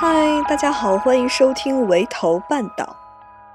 嗨，大家好，欢迎收听围头半岛。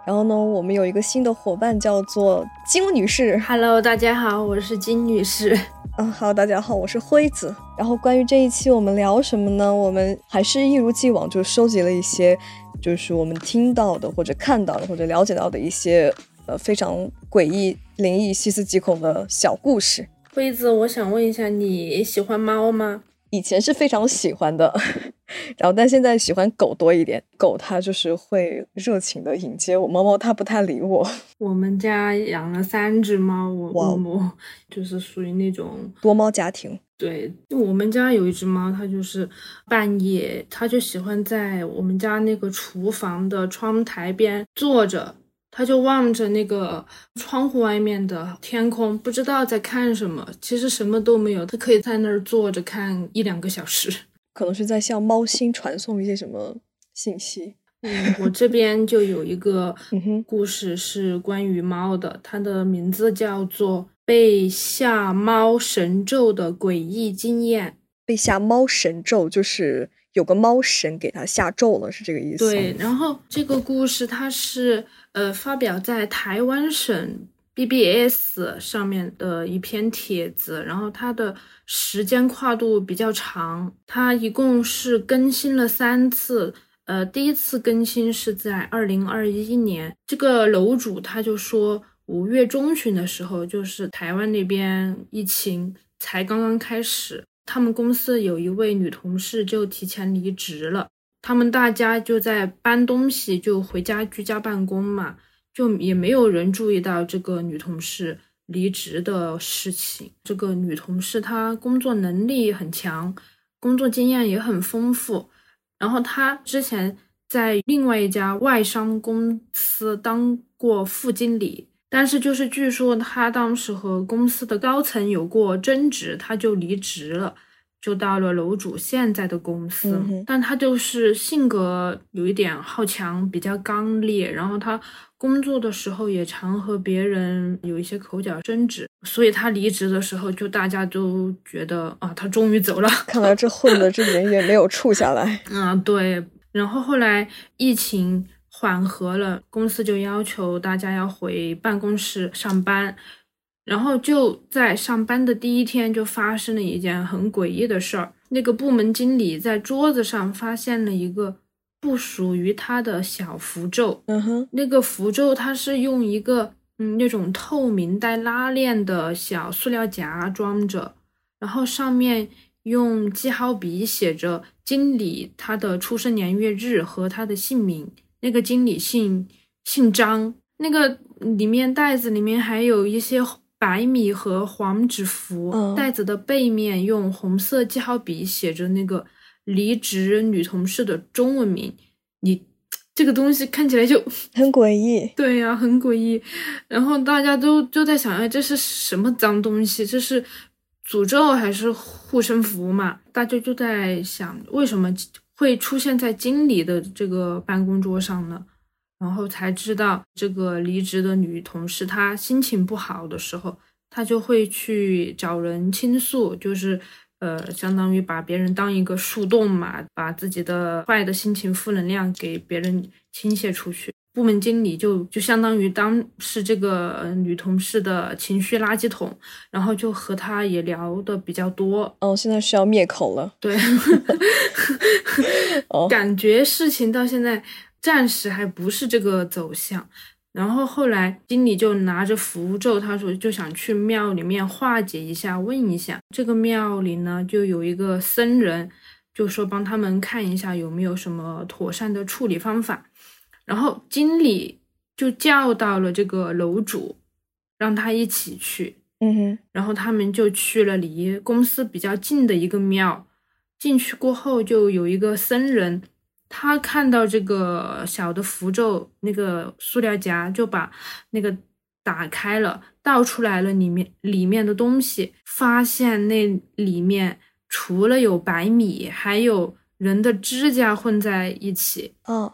然后呢，我们有一个新的伙伴叫做金女士。Hello，大家好，我是金女士。嗯，好，大家好，我是辉子。然后关于这一期我们聊什么呢？我们还是一如既往，就收集了一些，就是我们听到的或者看到的或者了解到的一些呃非常诡异、灵异、细思极恐的小故事。辉子，我想问一下，你喜欢猫吗？以前是非常喜欢的，然后但现在喜欢狗多一点。狗它就是会热情的迎接我，猫猫它不太理我。我们家养了三只猫，我哇我我就是属于那种多猫家庭，对，我们家有一只猫，它就是半夜，它就喜欢在我们家那个厨房的窗台边坐着，它就望着那个窗户外面的天空，不知道在看什么。其实什么都没有，他可以在那儿坐着看一两个小时。可能是在向猫星传送一些什么信息。嗯，我这边就有一个 故事是关于猫的，它的名字叫做《被下猫神咒的诡异经验》。被下猫神咒，就是有个猫神给它下咒了，是这个意思？对，，然后这个故事它是呃发表在台湾省 BBS 上面的一篇帖子，然后它的时间跨度比较长，它一共是更新了三次。呃，第一次更新是在二零二一年，这个楼主他就说，五月中旬的时候，就是台湾那边疫情才刚刚开始，他们公司有一位女同事就提前离职了。他们大家就在搬东西，就回家居家办公嘛，就也没有人注意到这个女同事离职的事情。这个女同事她工作能力很强，工作经验也很丰富，然后她之前在另外一家外商公司当过副经理。但是，就是据说她当时和公司的高层有过争执，她就离职了。就到了楼主现在的公司，嗯但他就是性格有一点好强，比较刚烈，然后他工作的时候也常和别人有一些口角争执，所以他离职的时候，就大家都觉得啊，他终于走了。看来这混的这人也没有处下来。嗯，对。然后后来疫情缓和了，公司就要求大家要回办公室上班。然后就在上班的第一天，就发生了一件很诡异的事儿。那个部门经理在桌子上发现了一个不属于他的小符咒。嗯哼，那个符咒它是用一个嗯那种透明带拉链的小塑料夹装着，然后上面用记号笔写着经理他的出生年月日和他的姓名。那个经理姓姓张，那个里面袋子里面还有一些白米和黄纸符，嗯袋子的背面用红色记号笔写着那个离职女同事的中文名。你这个东西看起来就 很诡异。对呀、很诡异。然后大家都就在想，哎，这是什么脏东西？这是诅咒还是护身符嘛？大家就在想，为什么会出现在经理的这个办公桌上呢？然后才知道，这个离职的女同事她心情不好的时候，她就会去找人倾诉，就是呃，相当于把别人当一个树洞嘛，把自己的坏的心情、负能量给别人倾泻出去。部门经理就就相当于当是这个呃女同事的情绪垃圾桶，然后就和她也聊的比较多，哦，现在是要灭口了。对，哦，感觉事情到现在暂时还不是这个走向。然后后来经理就拿着符咒，他说就想去庙里面化解一下，问一下。这个庙里呢，就有一个僧人，就说帮他们看一下有没有什么妥善的处理方法。然后经理就叫到了这个楼主，让他一起去。嗯哼，然后他们就去了离公司比较近的一个庙。进去过后，就有一个僧人，他看到这个小的符咒那个塑料夹，就把那个打开了，倒出来了里面里面的东西，发现那里面除了有白米，还有人的指甲混在一起，哦，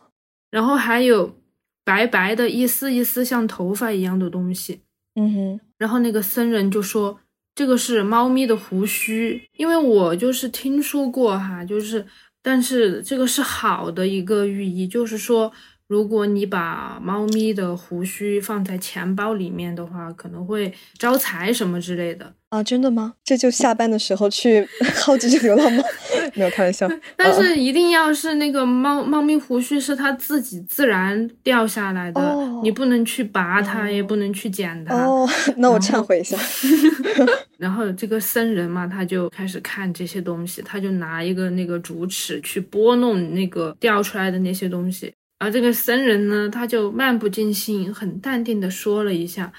然后还有白白的一丝一丝像头发一样的东西。嗯哼，然后那个僧人就说：“这个是猫咪的胡须，因为我就是听说过哈，就是但是这个是好的一个寓意，就是说。如果你把猫咪的胡须放在钱包里面的话，可能会招财什么之类的啊？真的吗？这就下班的时候去 薅几只流浪猫？没有开玩笑。但是一定要是那个猫猫咪胡须是它自己自然掉下来的，你不能去拔它，也不能去剪它。哦，那我忏悔一下。然后这个僧人嘛，他就开始看这些东西，他就拿一个那个竹尺去拨弄那个掉出来的那些东西。而这个僧人呢，他就漫不经心、很淡定的说了一下，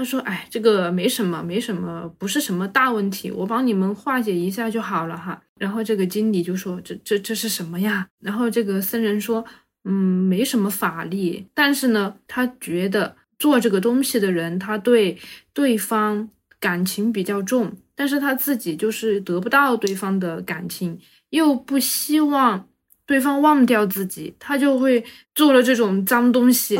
他说：“哎，这个没什么，没什么，不是什么大问题，我帮你们化解一下就好了哈。”然后这个经理就说：“这、这、这是什么呀？”然后这个僧人说：“嗯，没什么法力，但是呢，他觉得做这个东西的人，他对对方感情比较重，但是他自己就是得不到对方的感情，又不希望。”对方忘掉自己，他就会做了这种脏东西，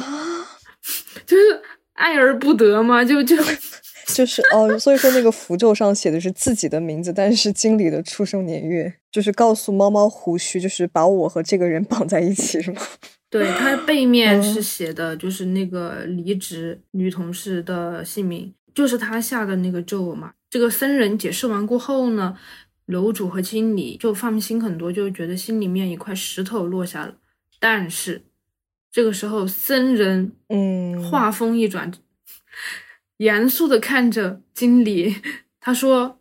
就是爱而不得嘛，就就 就是哦，所以说那个符咒上写的是自己的名字，但是经理的出生年月，就是告诉猫猫胡须，就是把我和这个人绑在一起，是吗？对，它背面是写的，就是那个离职女同事的姓名，就是他下的那个咒嘛。这个僧人解释完过后呢。楼主和经理就放心很多，就觉得心里面一块石头落下了。但是这个时候，僧人嗯，话锋一转，严肃的看着经理，他说：“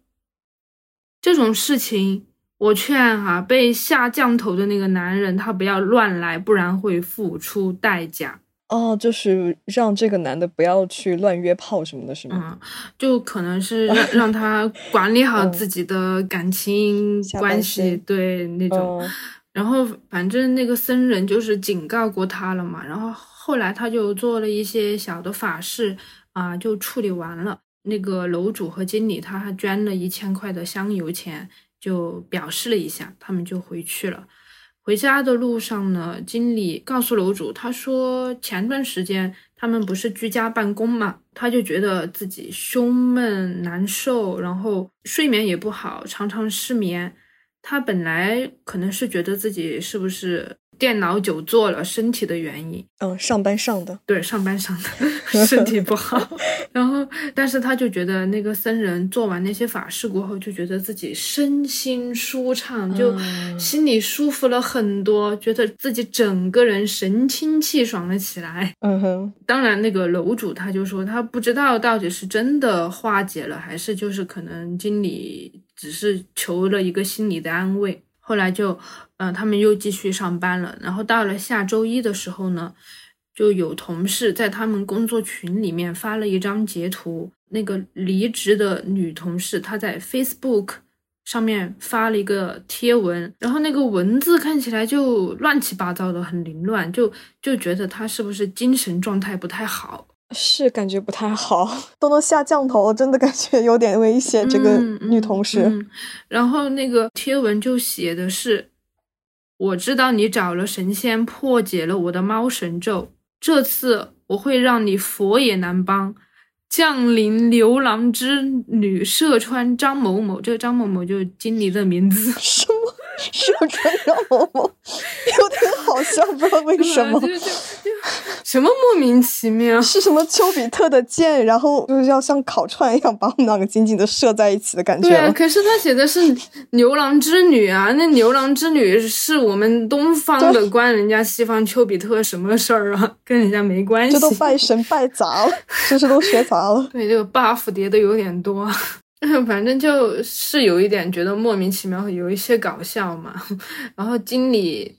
这种事情，我劝哈被下降头的那个男人，他不要乱来，不然会付出代价。”哦，就是让这个男的不要去乱约炮什么的，是吗？嗯，就可能是让 让他管理好自己的感情关系，对那种。然后反正那个僧人就是警告过他了嘛，然后后来他就做了一些小的法事啊，就处理完了。那个楼主和经理他还捐了一千块的香油钱，就表示了一下，他们就回去了。回家的路上呢，经理告诉楼主，他说前段时间他们不是居家办公嘛，他就觉得自己胸闷难受，然后睡眠也不好，常常失眠。他本来可能是觉得自己是不是。电脑久坐了，身体的原因。嗯，上班上的，对，上班上的，身体不好。然后，但是他就觉得那个僧人做完那些法事过后，就觉得自己身心舒畅，就心里舒服了很多，觉得自己整个人神清气爽了起来。嗯哼。当然，那个楼主他就说，他不知道到底是真的化解了，还是就是可能经理只是求了一个心理的安慰。后来就，嗯，他们又继续上班了。然后到了下周一的时候呢，就有同事在他们工作群里面发了一张截图。那个离职的女同事她在 Facebook 上面发了一个贴文，然后那个文字看起来就乱七八糟的，很凌乱，就就觉得她是不是精神状态不太好？是感觉不太好，都能下降头了，真的感觉有点危险。这个女同事，然后那个贴文就写的是：“我知道你找了神仙破解了我的猫神咒，这次我会让你佛也难帮。”降临牛郎织女射穿张某某，这个张某某就是经理的名字。什么射穿张某某，有点好笑，不知道为什么。什么莫名其妙？是什么丘比特的箭，然后就是要像烤串一样把我们两个紧紧的射在一起的感觉。对，啊可是他写的是牛郎织女啊，那牛郎织女是我们东方的，关人家西方丘比特什么事儿啊？跟人家没关系。这都拜神拜砸了，知识都学砸了。对，这个 buff 叠的有点多，反正就是有一点觉得莫名其妙，有一些搞笑嘛。然后经理。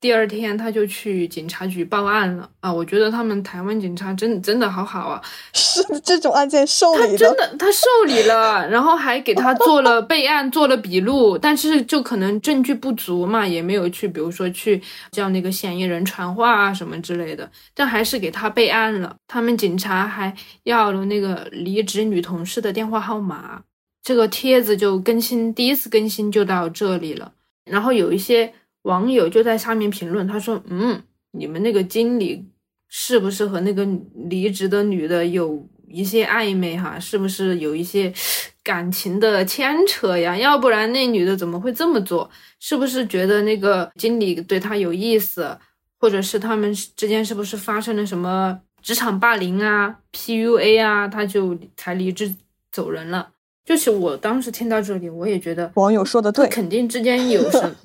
第二天他就去警察局报案了啊！我觉得他们台湾警察真真的好好啊，是这种案件受理的，他真的他受理了，然后还给他做了备案，做了笔录，但是就可能证据不足嘛，也没有去，比如说去叫那个嫌疑人传话啊什么之类的，但还是给他备案了。他们警察还要了那个离职女同事的电话号码，这个帖子就更新，第一次更新就到这里了，然后有一些。网友就在下面评论，他说：“嗯，你们那个经理是不是和那个离职的女的有一些暧昧？哈，是不是有一些感情的牵扯呀，要不然那女的怎么会这么做？是不是觉得那个经理对她有意思，或者是他们之间是不是发生了什么职场霸凌啊、PUA 啊，她就才离职走人了？就是我当时听到这里，我也觉得网友说的对，肯定之间有什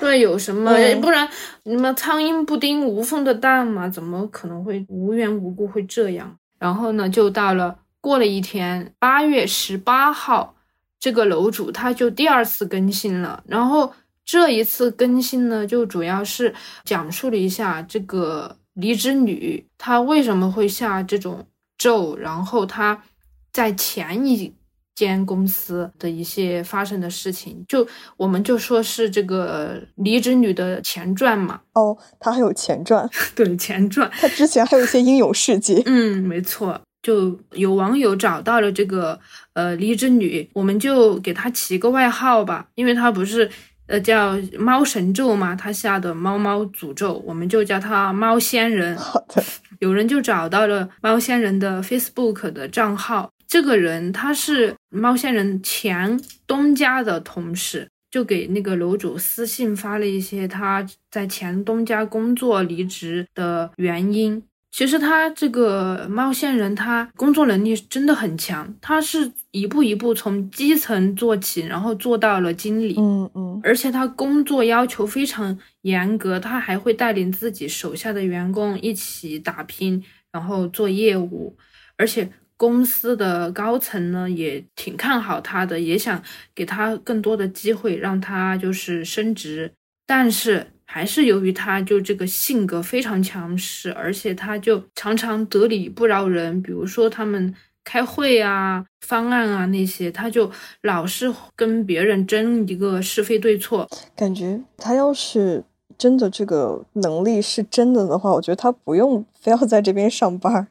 对有什么，不然什么苍蝇不叮无缝的蛋嘛，怎么可能会无缘无故会这样？然后呢，就到了。过了一天，八月十八号，这个楼主他就第二次更新了。然后这一次更新呢，就主要是讲述了一下这个离职女她为什么会下这种咒，然后她在前一间公司的一些发生的事情。就我们就说是这个离职女的前传嘛。哦，她还有前传？对，前传。她之前还有一些英勇事迹。嗯，没错。就有网友找到了这个呃离职女，我们就给她起个外号吧，因为她不是呃叫猫神咒嘛，她下的猫猫诅咒，我们就叫她猫仙人。好的，有人就找到了猫仙人的 Facebook 的账号，这个人他是猫仙人前东家的同事，就给那个楼主私信发了一些他在前东家工作离职的原因。其实他这个猫仙人，他工作能力真的很强，他是一步一步从基层做起，然后做到了经理。嗯嗯，而且他工作要求非常严格，他还会带领自己手下的员工一起打拼，然后做业务。而且公司的高层呢也挺看好他的，也想给他更多的机会，让他就是升职。但是。还是由于他就这个性格非常强势，而且他就常常得理不饶人。比如说他们开会啊、方案啊那些，他就老是跟别人争一个是非对错。感觉他要是真的这个能力是真的的话，我觉得他不用非要在这边上班，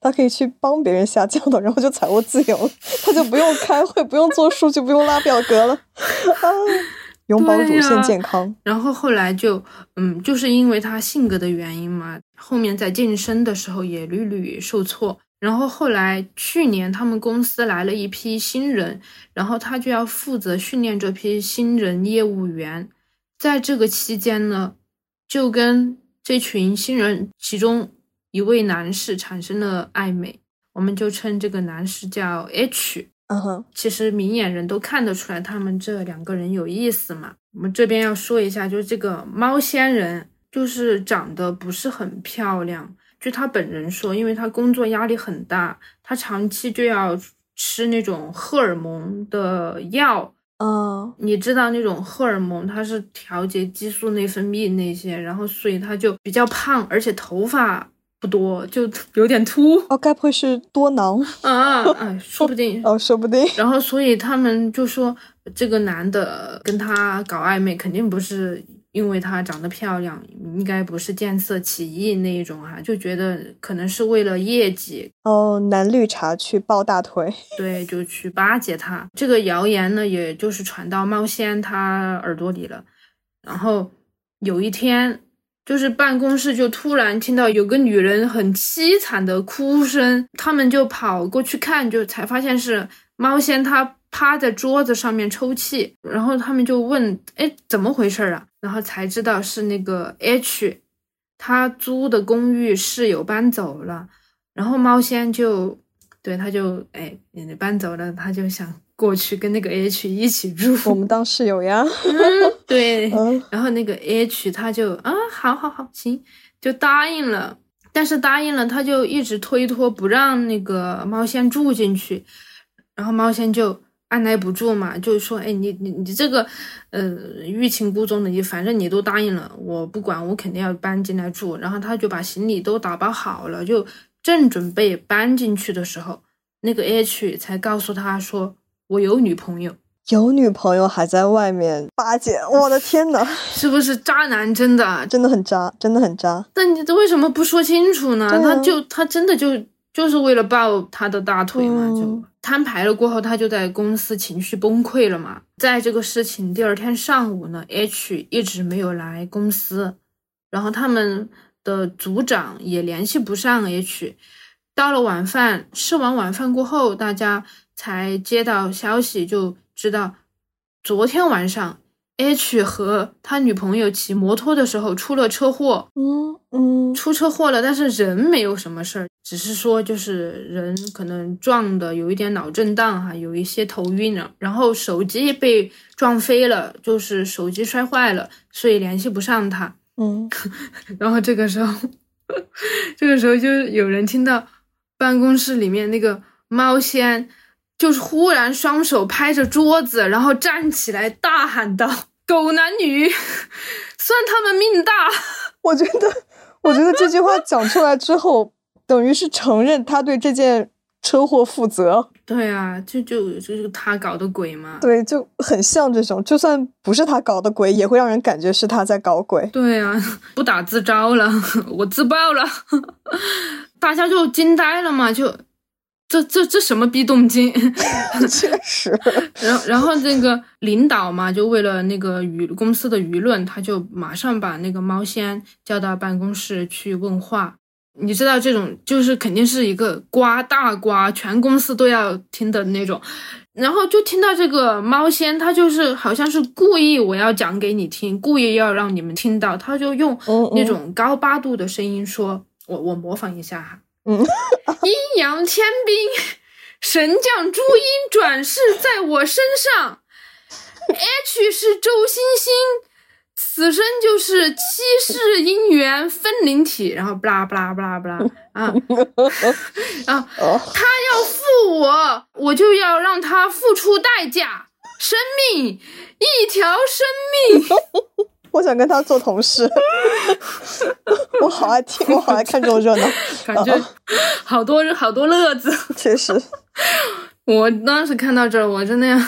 他可以去帮别人下降的，然后就财务自由了，他就不用开会，不用做数据，不用拉表格了。啊。永葆乳腺健康，然后后来就，嗯，就是因为他性格的原因嘛，后面在健身的时候也屡屡受挫。然后后来去年他们公司来了一批新人，然后他就要负责训练这批新人业务员。在这个期间呢，就跟这群新人其中一位男士产生了暧昧，我们就称这个男士叫 H。嗯哼，其实明眼人都看得出来，他们这两个人有意思嘛。我们这边要说一下，就是这个猫仙人，就是长得不是很漂亮。据他本人说，因为他工作压力很大，他长期就要吃那种荷尔蒙的药。嗯，你知道那种荷尔蒙，它是调节激素、内分泌那些，然后所以他就比较胖，而且头发。不多，就有点秃哦，该不会是多囊啊？哎，说不定哦，说不定。然后，所以他们就说，这个男的跟他搞暧昧，肯定不是因为他长得漂亮，应该不是见色起意那一种哈，就觉得可能是为了业绩哦，男绿茶去抱大腿，对，就去巴结他。这个谣言呢，也就是传到猫仙他耳朵里了。然后有一天。就是办公室就突然听到有个女人很凄惨的哭声，他们就跑过去看，就才发现是猫仙，她趴在桌子上面抽泣，然后他们就问，哎，怎么回事啊？然后才知道是那个 H，他租的公寓室友搬走了，然后猫仙就，对，他就，哎，搬走了，他就想。过去跟那个 H 一起住，我们当室友呀。对，然后那个 H 他就啊，好好好，行，就答应了。但是答应了，他就一直推脱，不让那个猫仙住进去。然后猫仙就按耐不住嘛，就说：“哎，你你你这个，呃，欲擒故纵的，你反正你都答应了，我不管，我肯定要搬进来住。”然后他就把行李都打包好了，就正准备搬进去的时候，那个 H 才告诉他说。我有女朋友，有女朋友还在外面巴结，我的天呐，是不是渣男？真的，真的很渣，真的很渣。但你这为什么不说清楚呢？他就他真的就就是为了抱他的大腿嘛，就摊牌了过后，他就在公司情绪崩溃了嘛。在这个事情第二天上午呢，H 一直没有来公司，然后他们的组长也联系不上 H。到了晚饭，吃完晚饭过后，大家。才接到消息，就知道昨天晚上 H 和他女朋友骑摩托的时候出了车祸。嗯嗯，出车祸了，但是人没有什么事儿，只是说就是人可能撞的有一点脑震荡哈，有一些头晕了，然后手机被撞飞了，就是手机摔坏了，所以联系不上他。嗯，然后这个时候，这个时候就有人听到办公室里面那个猫仙，就是忽然双手拍着桌子，然后站起来大喊道：“狗男女，算他们命大。”我觉得，我觉得这句话讲出来之后，等于是承认他对这件车祸负责。对啊，就就就是他搞的鬼嘛。对，就很像这种，就算不是他搞的鬼，也会让人感觉是他在搞鬼。对啊，不打自招了，我自爆了，大家就惊呆了嘛，就这这这什么逼动静？确实。然后然后那个领导嘛，就为了那个舆公司的舆论，他就马上把那个猫仙叫到办公室去问话。你知道这种就是肯定是一个瓜大瓜，全公司都要听的那种。然后就听到这个猫仙，他就是好像是故意我要讲给你听，故意要让你们听到，他就用那种高八度的声音说：“我我模仿一下哈，嗯，阴阳天兵，神将朱茵转世在我身上，H 是周星星。”此生就是七世姻缘分灵体，然后不啦不啦不啦不啦啊 啊！他要负我，我就要让他付出代价，生命一条生命。我想跟他做同事，我好爱听，我好爱看这种热闹，感觉好多好多乐子。确实，我当时看到这儿，我真的要。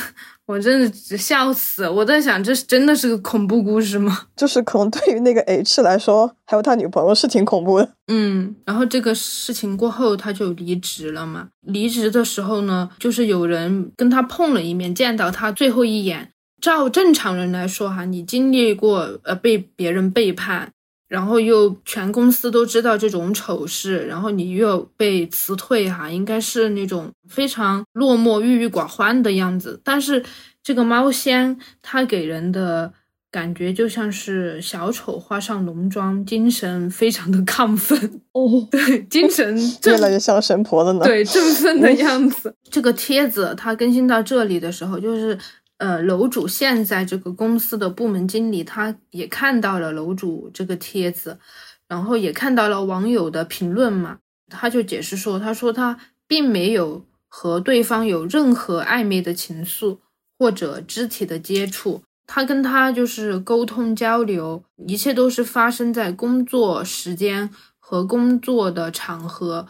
我真的笑死！我在想，这是真的是个恐怖故事吗？就是可能对于那个 H 来说，还有他女朋友是挺恐怖的。嗯，然后这个事情过后，他就离职了嘛。离职的时候呢，就是有人跟他碰了一面，见到他最后一眼。照正常人来说，哈，你经历过呃被别人背叛。然后又全公司都知道这种丑事，然后你又被辞退，哈，应该是那种非常落寞、郁郁寡欢的样子。但是这个猫仙，它给人的感觉就像是小丑画上浓妆，精神非常的亢奋。哦，对，精神越来越像神婆了呢。对，振奋的 样子。这个帖子它更新到这里的时候，就是。呃，楼主现在这个公司的部门经理，他也看到了楼主这个帖子，然后也看到了网友的评论嘛，他就解释说，他说他并没有和对方有任何暧昧的情愫或者肢体的接触，他跟他就是沟通交流，一切都是发生在工作时间和工作的场合，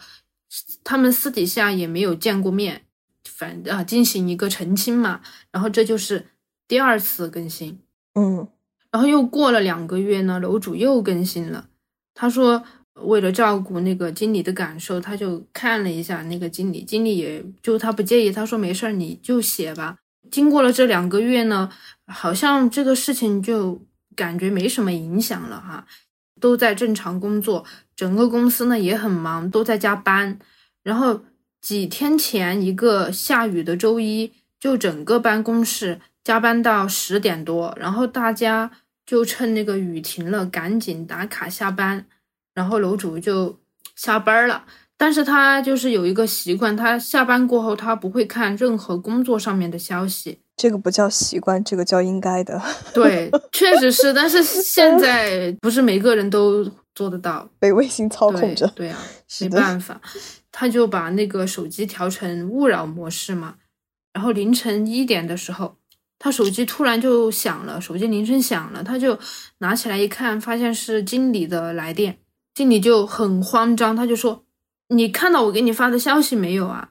他们私底下也没有见过面。反啊，进行一个澄清嘛，然后这就是第二次更新，嗯，然后又过了两个月呢，楼主又更新了，他说为了照顾那个经理的感受，他就看了一下那个经理，经理也就他不介意，他说没事儿，你就写吧。经过了这两个月呢，好像这个事情就感觉没什么影响了哈，都在正常工作，整个公司呢也很忙，都在加班，然后。几天前，一个下雨的周一，就整个办公室加班到十点多，然后大家就趁那个雨停了，赶紧打卡下班，然后楼主就下班了。但是他就是有一个习惯，他下班过后他不会看任何工作上面的消息。这个不叫习惯，这个叫应该的。对，确实是，但是现在不是每个人都做得到，被微信操控着。对啊，没办法。他就把那个手机调成勿扰模式嘛，然后凌晨一点的时候，他手机突然就响了，手机铃声响了，他就拿起来一看，发现是经理的来电，经理就很慌张，他就说：“你看到我给你发的消息没有啊？”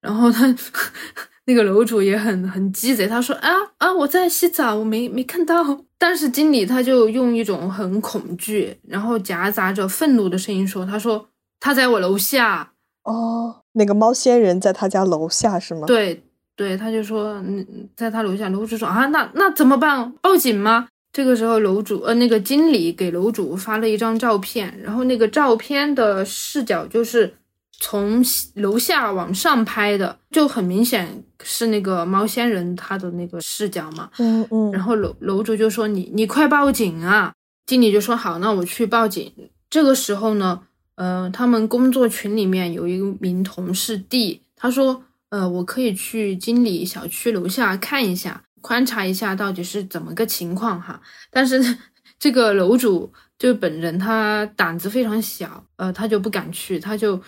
然后他 那个楼主也很很鸡贼，他说：“啊啊，我在洗澡，我没没看到。”但是经理他就用一种很恐惧，然后夹杂着愤怒的声音说：“他说他在我楼下。”哦，那个猫仙人在他家楼下是吗？对对，他就说，嗯，在他楼下，楼主说啊，那那怎么办？报警吗？这个时候，楼主呃，那个经理给楼主发了一张照片，然后那个照片的视角就是从楼下往上拍的，就很明显是那个猫仙人他的那个视角嘛。嗯嗯。然后楼楼主就说：“你你快报警啊！”经理就说：“好，那我去报警。”这个时候呢，呃，他们工作群里面有一名同事 D，他说：“呃，我可以去经理小区楼下看一下，观察一下到底是怎么个情况哈。”但是这个楼主就本人他胆子非常小，呃，他就不敢去，他就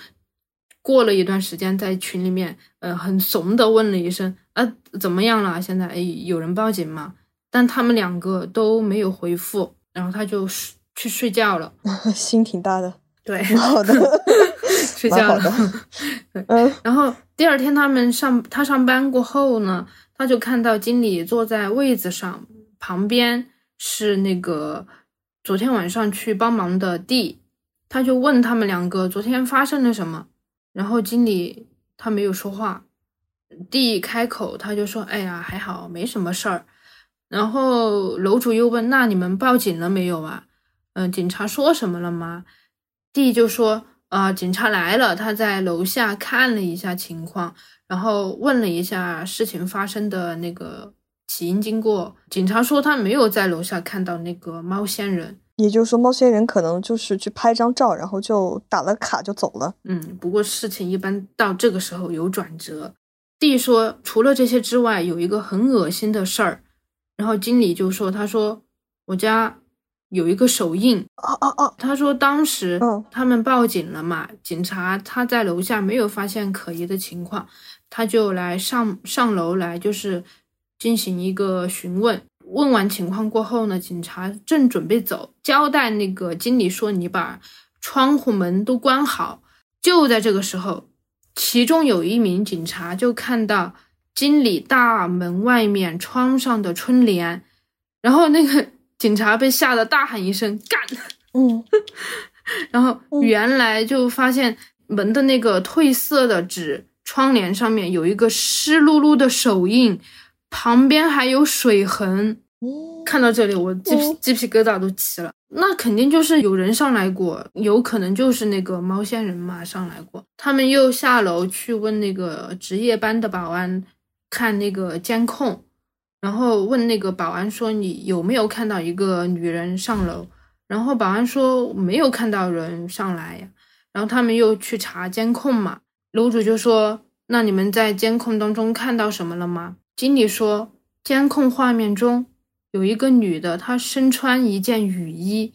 过了一段时间在群里面，呃，很怂的问了一声：“啊，怎么样了？现在哎，有人报警吗？”但他们两个都没有回复，然后他就去睡觉了，心挺大的，对，好的，睡觉了。嗯，然后第二天他们上他上班过后呢，他就看到经理坐在位子上，旁边是那个昨天晚上去帮忙的弟。他就问他们两个昨天发生了什么，然后经理他没有说话，D 开口他就说：“哎呀，还好，没什么事儿。”然后楼主又问：“那你们报警了没有啊？”嗯，警察说什么了吗？D 就说啊，警察来了，他在楼下看了一下情况，然后问了一下事情发生的那个起因经过。警察说他没有在楼下看到那个猫仙人，也就是说猫仙人可能就是去拍张照，然后就打了卡就走了。嗯，不过事情一般到这个时候有转折。D 说除了这些之外，有一个很恶心的事儿，然后经理就说，他说我家。有一个手印哦哦哦，他说当时他们报警了嘛，警察他在楼下没有发现可疑的情况，他就来上上楼来就是进行一个询问。问完情况过后呢，警察正准备走，交代那个经理说：“你把窗户门都关好。”就在这个时候，其中有一名警察就看到经理大门外面窗上的春联，然后那个。警察被吓得大喊一声“干”，嗯，然后原来就发现门的那个褪色的纸窗帘上面有一个湿漉漉的手印，旁边还有水痕。看到这里，我鸡皮鸡皮疙瘩都起了。那肯定就是有人上来过，有可能就是那个猫仙人嘛上来过。他们又下楼去问那个值夜班的保安看那个监控。然后问那个保安说：“你有没有看到一个女人上楼？”然后保安说：“没有看到人上来。”然后他们又去查监控嘛。楼主就说：“那你们在监控当中看到什么了吗？”经理说：“监控画面中有一个女的，她身穿一件雨衣，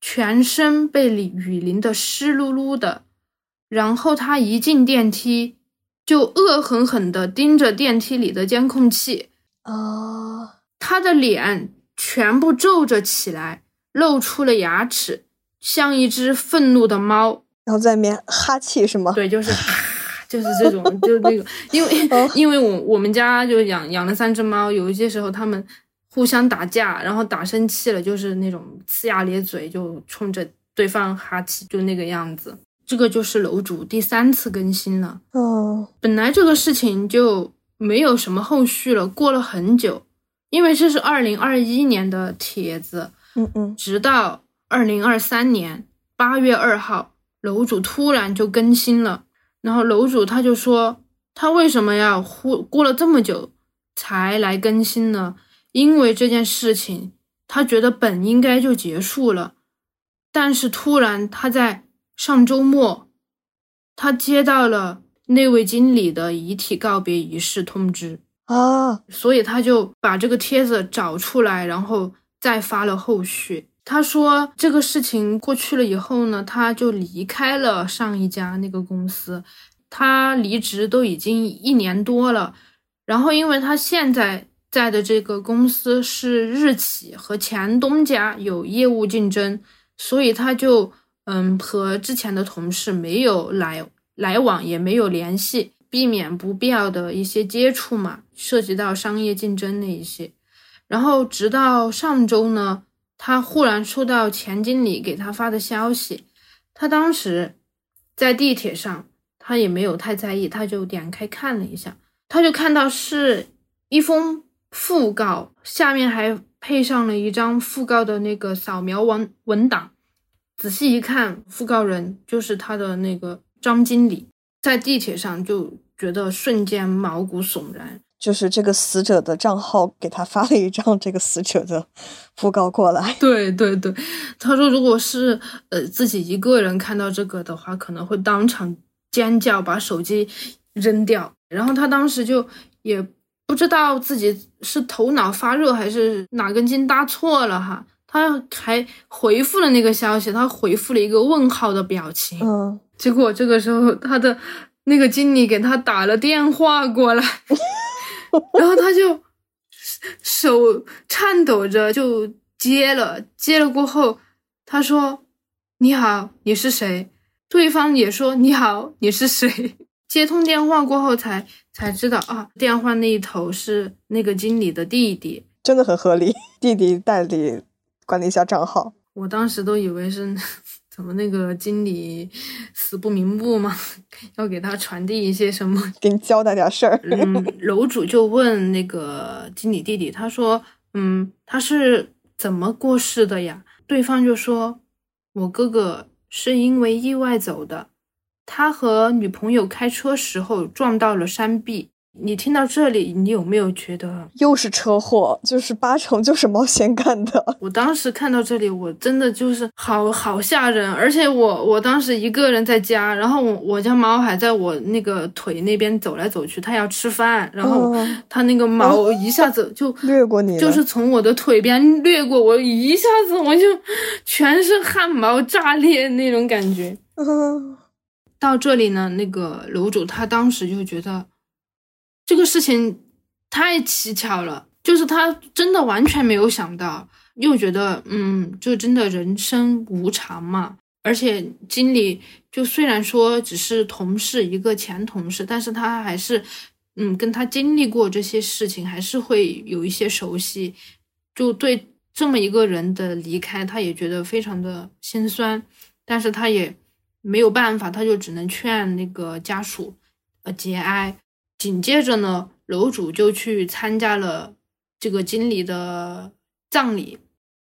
全身被雨淋得湿漉漉的。然后她一进电梯，就恶狠狠地盯着电梯里的监控器。”啊，他的脸全部皱着起来，露出了牙齿，像一只愤怒的猫，然后在里面哈气是吗？对，就是哈，就是这种，就是那个，因为 因为我我们家就养养了三只猫，有一些时候它们互相打架，然后打生气了，就是那种呲牙咧嘴，就冲着对方哈气，就那个样子。这个就是楼主第三次更新了。哦，本来这个事情就。没有什么后续了。过了很久，因为这是二零二一年的帖子，嗯嗯，直到二零二三年八月二号，楼主突然就更新了。然后楼主他就说，他为什么要忽过了这么久才来更新呢？因为这件事情，他觉得本应该就结束了，但是突然他在上周末，他接到了。那位经理的遗体告别仪式通知啊，所以他就把这个帖子找出来，然后再发了后续。他说这个事情过去了以后呢，他就离开了上一家那个公司，他离职都已经一年多了。然后因为他现在在的这个公司是日企，和前东家有业务竞争，所以他就嗯和之前的同事没有来。来往也没有联系，避免不必要的一些接触嘛，涉及到商业竞争那一些。然后直到上周呢，他忽然收到前经理给他发的消息，他当时在地铁上，他也没有太在意，他就点开看了一下，他就看到是一封讣告，下面还配上了一张讣告的那个扫描文文档，仔细一看，讣告人就是他的那个。张经理，在地铁上就觉得瞬间毛骨悚然。就是这个死者的账号给他发了一张这个死者的讣告过来。对对对，他说如果是呃自己一个人看到这个的话，可能会当场尖叫，把手机扔掉。然后他当时就也不知道自己是头脑发热还是哪根筋搭错了哈，他还回复了那个消息，他回复了一个问号的表情。嗯，结果这个时候他的那个经理给他打了电话过来。然后他就手颤抖着就接了，接了过后，他说：“你好，你是谁？”对方也说：“你好，你是谁？” 接通电话过后，才才知道啊，电话那一头是那个经理的弟弟，真的很合理。弟弟代理管理一下账号，我当时都以为是。怎么那个经理死不瞑目嘛？要给他传递一些什么？给你交代点事儿。嗯，楼主就问那个经理弟弟，他说：“嗯，他是怎么过世的呀？”对方就说：“我哥哥是因为意外走的，他和女朋友开车时候撞到了山壁。”你听到这里，你有没有觉得又是车祸？就是八成就是猫先干的。我当时看到这里，我真的就是好好吓人，而且我我当时一个人在家，然后我我家猫还在我那个腿那边走来走去，它要吃饭，然后它那个毛一下子就 掠过你，就是从我的腿边掠过我，一下子我就全是汗毛炸裂那种感觉。到这里呢，那个楼主他当时就觉得。这个事情太蹊跷了，就是他真的完全没有想到，又觉得嗯，就真的人生无常嘛。而且经理就虽然说只是同事，一个前同事，但是他还是嗯，跟他经历过这些事情，还是会有一些熟悉。就对这么一个人的离开，他也觉得非常的心酸，但是他也没有办法，他就只能劝那个家属呃节哀。紧接着呢，楼主就去参加了这个经理的葬礼，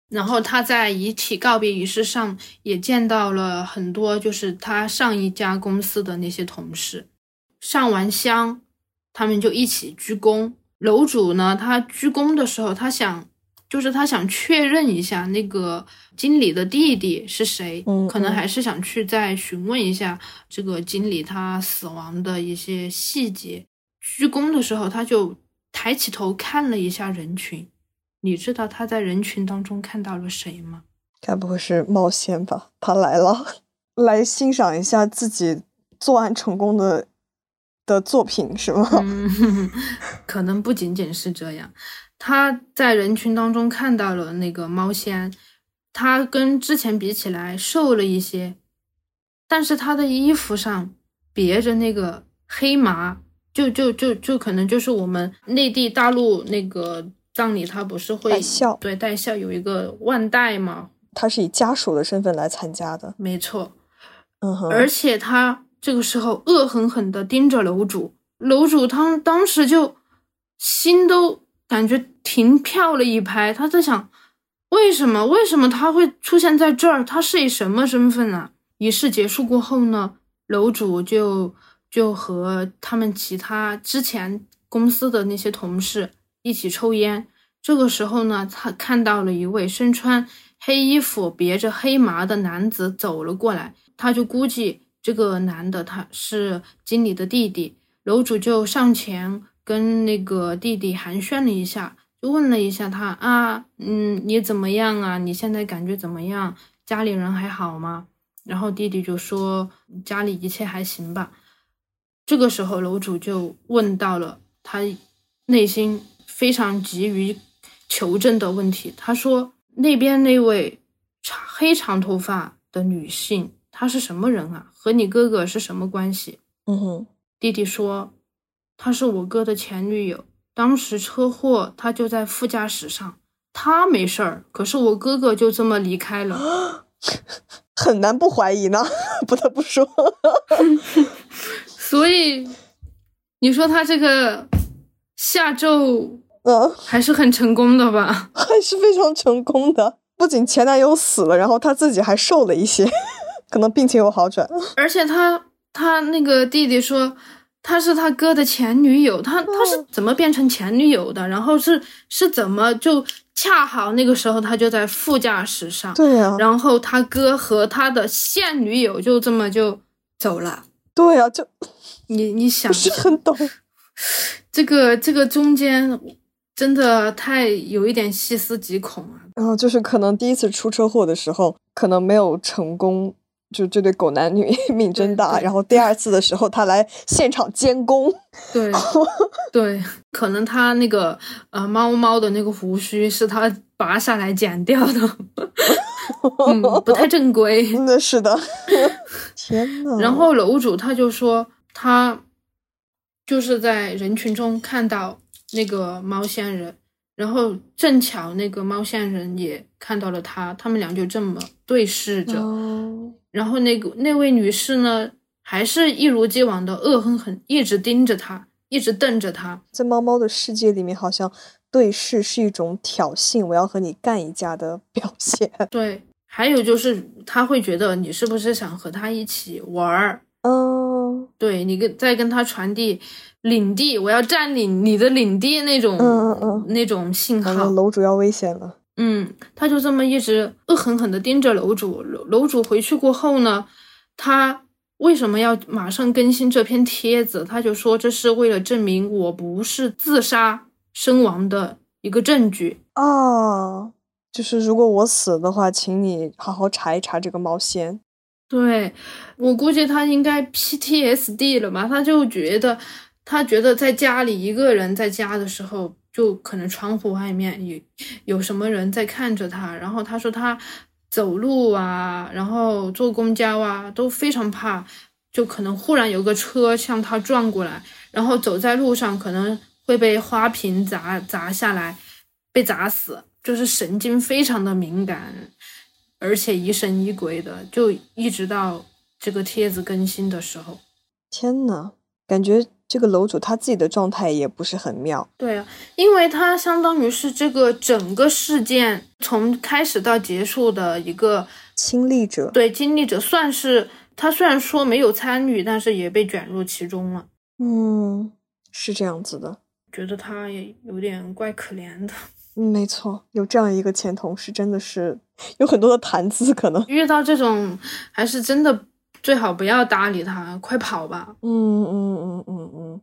然后他在遗体告别仪式上也见到了很多，就是他上一家公司的那些同事。上完香，他们就一起鞠躬。楼主呢，他鞠躬的时候，他想，就是他想确认一下那个经理的弟弟是谁，可能还是想去再询问一下这个经理他死亡的一些细节。鞠躬的时候，他就抬起头看了一下人群。你知道他在人群当中看到了谁吗？该不会是冒险吧？他来了，来欣赏一下自己作案成功的的作品是吗？可能不仅仅是这样。他在人群当中看到了那个猫仙，他跟之前比起来瘦了一些，但是他的衣服上别着那个黑麻。就就就就可能就是我们内地大陆那个葬礼，他不是会带孝，对带孝有一个万代嘛？他是以家属的身份来参加的，没错。嗯哼，而且他这个时候恶狠狠地盯着楼主，楼主他当时就心都感觉停跳了一拍，他在想，为什么为什么他会出现在这儿？他是以什么身份啊？仪式结束过后呢，楼主就。就和他们其他之前公司的那些同事一起抽烟。这个时候呢，他看到了一位身穿黑衣服、别着黑麻的男子走了过来。他就估计这个男的他是经理的弟弟。楼主就上前跟那个弟弟寒暄了一下，就问了一下他啊，嗯，你怎么样啊？你现在感觉怎么样？家里人还好吗？然后弟弟就说家里一切还行吧。这个时候，楼主就问到了他内心非常急于求证的问题。他说：“那边那位长黑长头发的女性，她是什么人啊？和你哥哥是什么关系？”嗯哼，弟弟说：“她是我哥的前女友，当时车祸，她就在副驾驶上，她没事儿，可是我哥哥就这么离开了，很难不怀疑呢，不得不说。”所以，你说他这个下咒，嗯，还是很成功的吧？还是非常成功的。不仅前男友死了，然后他自己还瘦了一些，可能病情有好转。而且他他那个弟弟说他是他哥的前女友，他他是怎么变成前女友的？然后是是怎么就恰好那个时候他就在副驾驶上，对呀、然后他哥和他的现女友就这么就走了。对呀、就你你想不是很懂。这个这个中间真的太有一点细思极恐啊！然后就是可能第一次出车祸的时候，可能没有成功，就这对狗男女 命真大。然后第二次的时候，他来现场监工，对对，可能他那个呃猫猫的那个胡须是他拔下来剪掉的，嗯，不太正规。那是的。天呐，然后楼主他就说他就是在人群中看到那个猫仙人，然后正巧那个猫仙人也看到了他，他们俩就这么对视着。哦然后那个那位女士呢，还是一如既往的恶狠狠，一直盯着他，一直瞪着他。在猫猫的世界里面，好像对视是一种挑衅，我要和你干一架的 表现。对，还有就是他会觉得你是不是想和他一起玩儿？嗯对你跟在跟他传递领地，我要占领你的领地那种、嗯嗯嗯那种信号。楼主要危险了。嗯，他就这么一直恶狠狠地盯着楼主。楼楼主回去过后呢，他为什么要马上更新这篇帖子？他就说这是为了证明我不是自杀身亡的一个证据。啊，就是如果我死的话，请你好好查一查这个毛线。对我估计他应该 PTSD 了吧？他就觉得，他觉得在家里一个人在家的时候，就可能窗户外面有有什么人在看着他。然后他说他走路啊，然后坐公交啊都非常怕，就可能忽然有个车向他撞过来，然后走在路上可能会被花瓶砸砸下来，被砸死，就是神经非常的敏感。而且疑神疑鬼的，就一直到这个帖子更新的时候。天呐，感觉这个楼主他自己的状态也不是很妙。对啊，因为他相当于是这个整个事件从开始到结束的一个亲历者，对经历者，算是他虽然说没有参与，但是也被卷入其中了。嗯，是这样子的。觉得他也有点怪可怜的。嗯，没错，有这样一个前同事，真的是有很多的谈资，可能。遇到这种，还是真的最好不要搭理他，快跑吧。嗯嗯嗯嗯嗯，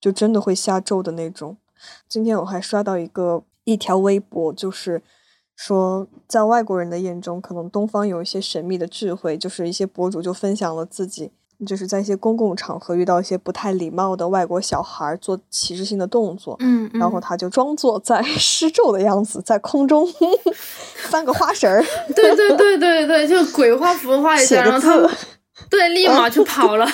就真的会下咒的那种。今天我还刷到一个一条微博，就是说，在外国人的眼中，可能东方有一些神秘的智慧，就是一些博主就分享了自己。就是在一些公共场合遇到一些不太礼貌的外国小孩做歧视性的动作，嗯，嗯然后他就装作在 施咒的样子，在空中 翻个花绳儿，对对对对对，就鬼画符画一下，然后他对立马就跑了，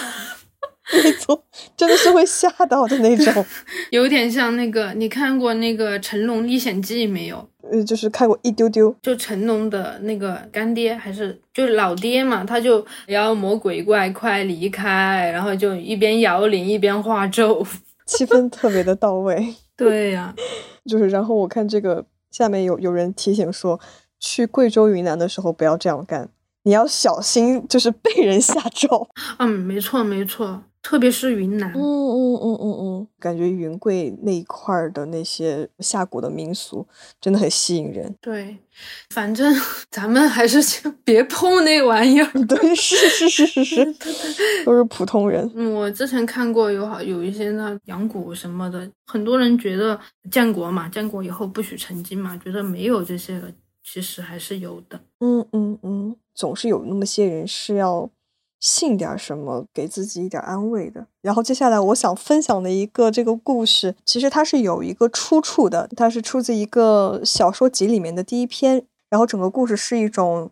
没错，真的是会吓到的那种。有点像那个你看过那个《成龙历险记》没有？呃，就是看过一丢丢，就成龙的那个干爹还是就是老爹嘛，他就妖魔鬼怪快离开，然后就一边摇铃一边画咒。气氛特别的到位。对呀、就是，然后我看这个下面有有人提醒说，去贵州、云南的时候不要这样干，你要小心，就是被人下咒。嗯，没错没错，特别是云南。嗯嗯嗯嗯嗯，感觉云贵那一块儿的那些下蛊的民俗真的很吸引人。对，反正 咱们还是先别碰那玩意儿。对，是是是是是，都是普通人。嗯，我之前看过有好有一些那养蛊什么的，很多人觉得建国嘛，建国以后不许成精嘛，觉得没有这些了，其实还是有的。嗯嗯嗯，总是有那么些人是要信点什么，给自己一点安慰的。然后接下来我想分享的一个这个故事，其实它是有一个出处的，它是出自一个小说集里面的第一篇。然后整个故事是一种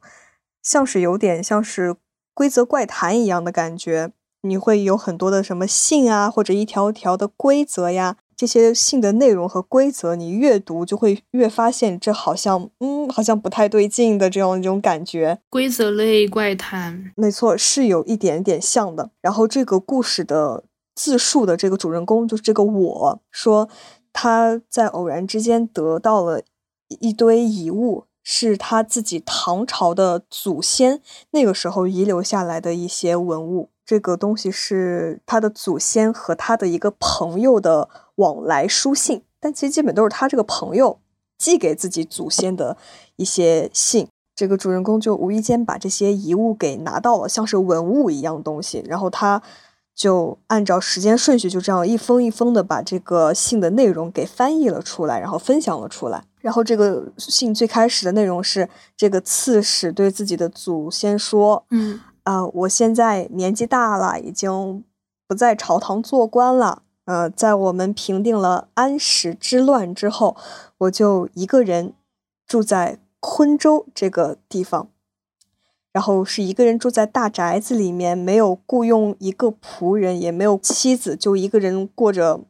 像是有点像是规则怪谈一样的感觉，你会有很多的什么信啊，或者一条条的规则呀。这些信的内容和规则，你越读就会越发现，这好像，嗯，好像不太对劲的这样一种感觉。规则类怪谈，没错，是有一点点像的。然后这个故事的自述的这个主人公就是这个我说，他在偶然之间得到了一堆遗物，是他自己唐朝的祖先那个时候遗留下来的一些文物。这个东西是他的祖先和他的一个朋友的往来书信，但其实基本都是他这个朋友寄给自己祖先的一些信。这个主人公就无意间把这些遗物给拿到了，像是文物一样东西，然后他就按照时间顺序，就这样一封一封的把这个信的内容给翻译了出来，然后分享了出来。然后这个信最开始的内容是，这个刺史对自己的祖先说：“嗯啊、我现在年纪大了，已经不在朝堂做官了。呃，在我们平定了安史之乱之后，我就一个人住在昆州这个地方，然后是一个人住在大宅子里面，没有雇佣一个仆人，也没有妻子，就一个人过着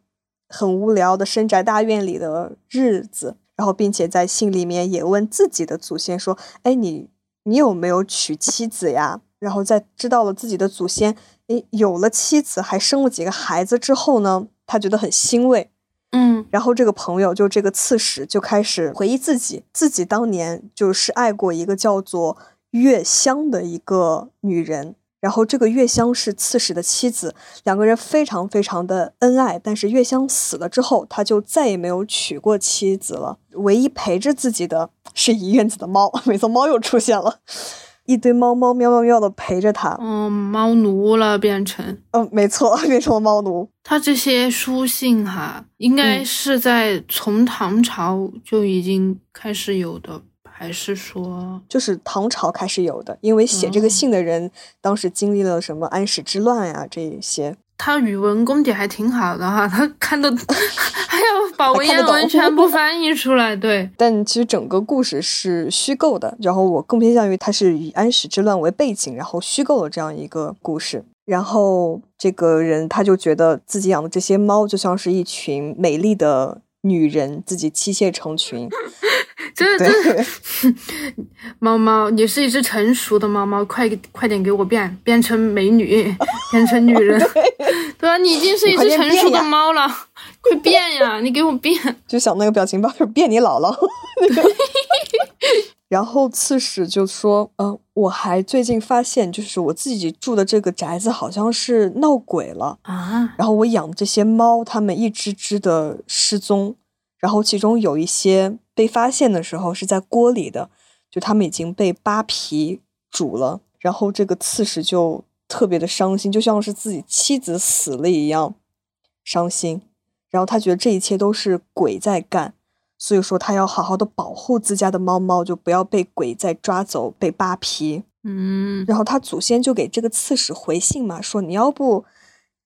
很无聊的深宅大院里的日子。然后，并且在信里面也问自己的祖先说：“哎，你你有没有娶妻子呀？”然后在知道了自己的祖先诶有了妻子，还生了几个孩子之后呢，他觉得很欣慰。嗯然后这个朋友就这个刺史就开始回忆自己，自己当年就是爱过一个叫做月香的一个女人。然后这个月香是刺史的妻子，两个人非常非常的恩爱。但是月香死了之后，他就再也没有娶过妻子了。唯一陪着自己的是一院子的猫，没错，猫又出现了，一堆猫猫喵喵喵的陪着他。嗯，猫奴了变成。嗯，没错，变成了猫奴。他这些书信哈，应该嗯是在从唐朝就已经开始有的，还是说，就是唐朝开始有的，因为写这个哦信的人、当时经历了什么安史之乱呀、这一些，他语文功底还挺好的哈，他看得 还要把文言文全部翻译出来，对，但其实整个故事是虚构的。然后我更偏向于它是以安史之乱为背景，然后虚构了这样一个故事。然后这个人他就觉得自己养的这些猫就像是一群美丽的女人，自己妻妾成群。这这对，猫猫，你是一只成熟的猫猫，快快点给我变变成美女，变成女人，对。啊，你已经是一只成熟的猫了，快变呀，你给我变，就想那个表情包，就是变你姥姥那个。然后刺史就说：“呃，我还最近发现，就是我自己住的这个宅子好像是闹鬼了。啊，然后我养的这些猫，它们一只只的失踪，然后其中有一些被发现的时候是在锅里的，就他们已经被扒皮煮了。然后这个刺史就特别的伤心，就像是自己妻子死了一样伤心。然后他觉得这一切都是鬼在干，所以说他要好好的保护自家的猫猫，就不要被鬼再抓走、被扒皮。嗯，然后他祖先就给这个刺史回信嘛，说你要不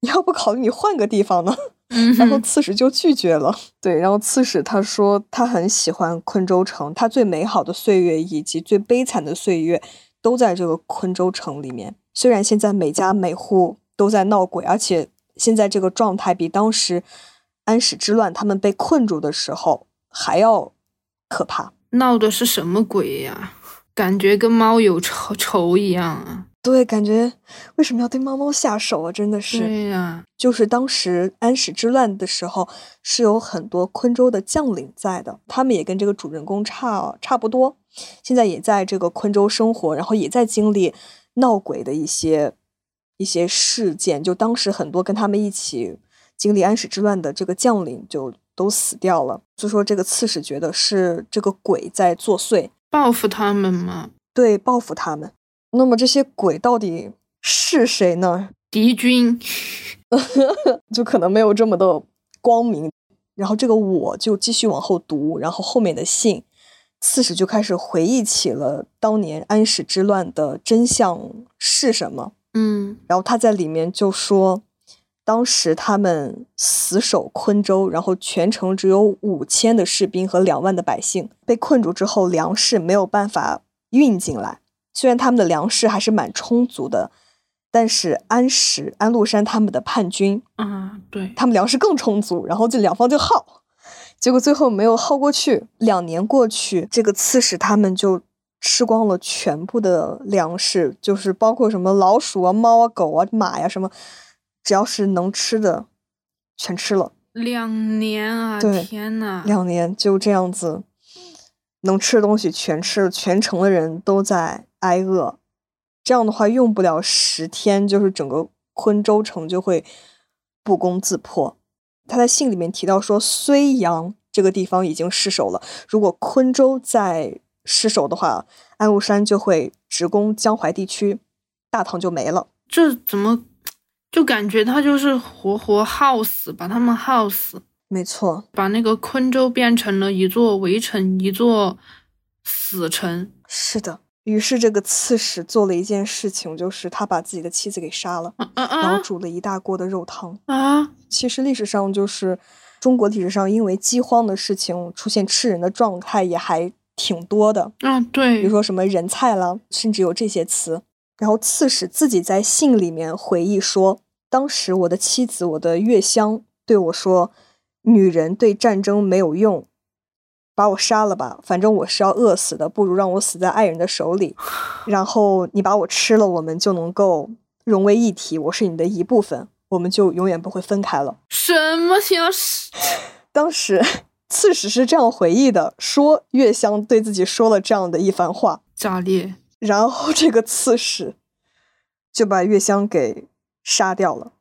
你要不考虑你换个地方呢？嗯然后刺史就拒绝了。对，然后刺史他说他很喜欢昆州城，他最美好的岁月以及最悲惨的岁月都在这个昆州城里面。虽然现在每家每户都在闹鬼，而且现在这个状态比当时安史之乱他们被困住的时候还要可怕。闹的是什么鬼呀？感觉跟猫有仇仇一样啊！对，感觉为什么要对猫猫下手啊？真的是。对呀、就是当时安史之乱的时候，是有很多昆州的将领在的，他们也跟这个主人公差差不多，现在也在这个昆州生活，然后也在经历闹鬼的一些一些事件。就当时很多跟他们一起经历安史之乱的这个将领就都死掉了，所以说这个刺史觉得是这个鬼在作祟，报复他们嘛，对，报复他们。那么这些鬼到底是谁呢？敌军。就可能没有这么的光明。然后这个我就继续往后读，然后后面的信，刺史就开始回忆起了当年安史之乱的真相是什么。嗯然后他在里面就说，当时他们死守昆州，然后全城只有五千的士兵和两万的百姓，被困住之后，粮食没有办法运进来。虽然他们的粮食还是蛮充足的，但是安史、安禄山他们的叛军啊，对，他们粮食更充足，然后就两方就耗，结果最后没有耗过去。两年过去，这个刺史他们就吃光了全部的粮食，就是包括什么老鼠啊、猫啊、狗啊、马呀、什么，只要是能吃的，全吃了。两年啊！对天呐，两年就这样子，能吃的东西全吃了，全城的人都在挨饿。这样的话，用不了十天，就是整个昆州城就会不攻自破。他在信里面提到说，睢阳这个地方已经失守了，如果昆州再失守的话，安禄山就会直攻江淮地区，大唐就没了。这怎么就感觉他就是活活耗死，把他们耗死？没错，把那个昆州变成了一座围城，一座死城。是的。于是这个刺史做了一件事情，就是他把自己的妻子给杀了，然后煮了一大锅的肉汤啊。其实历史上就是中国历史上因为饥荒的事情出现吃人的状态也还挺多的啊。对，比如说什么人菜了，甚至有这些词。然后刺史自己在信里面回忆说，当时我的妻子我的月香对我说：“女人对战争没有用。”把我杀了吧，反正我是要饿死的，不如让我死在爱人的手里。然后你把我吃了，我们就能够融为一体，我是你的一部分，我们就永远不会分开了。什么消息？当时刺史是这样回忆的，说月香对自己说了这样的一番话，炸裂。然后这个刺史就把月香给杀掉了。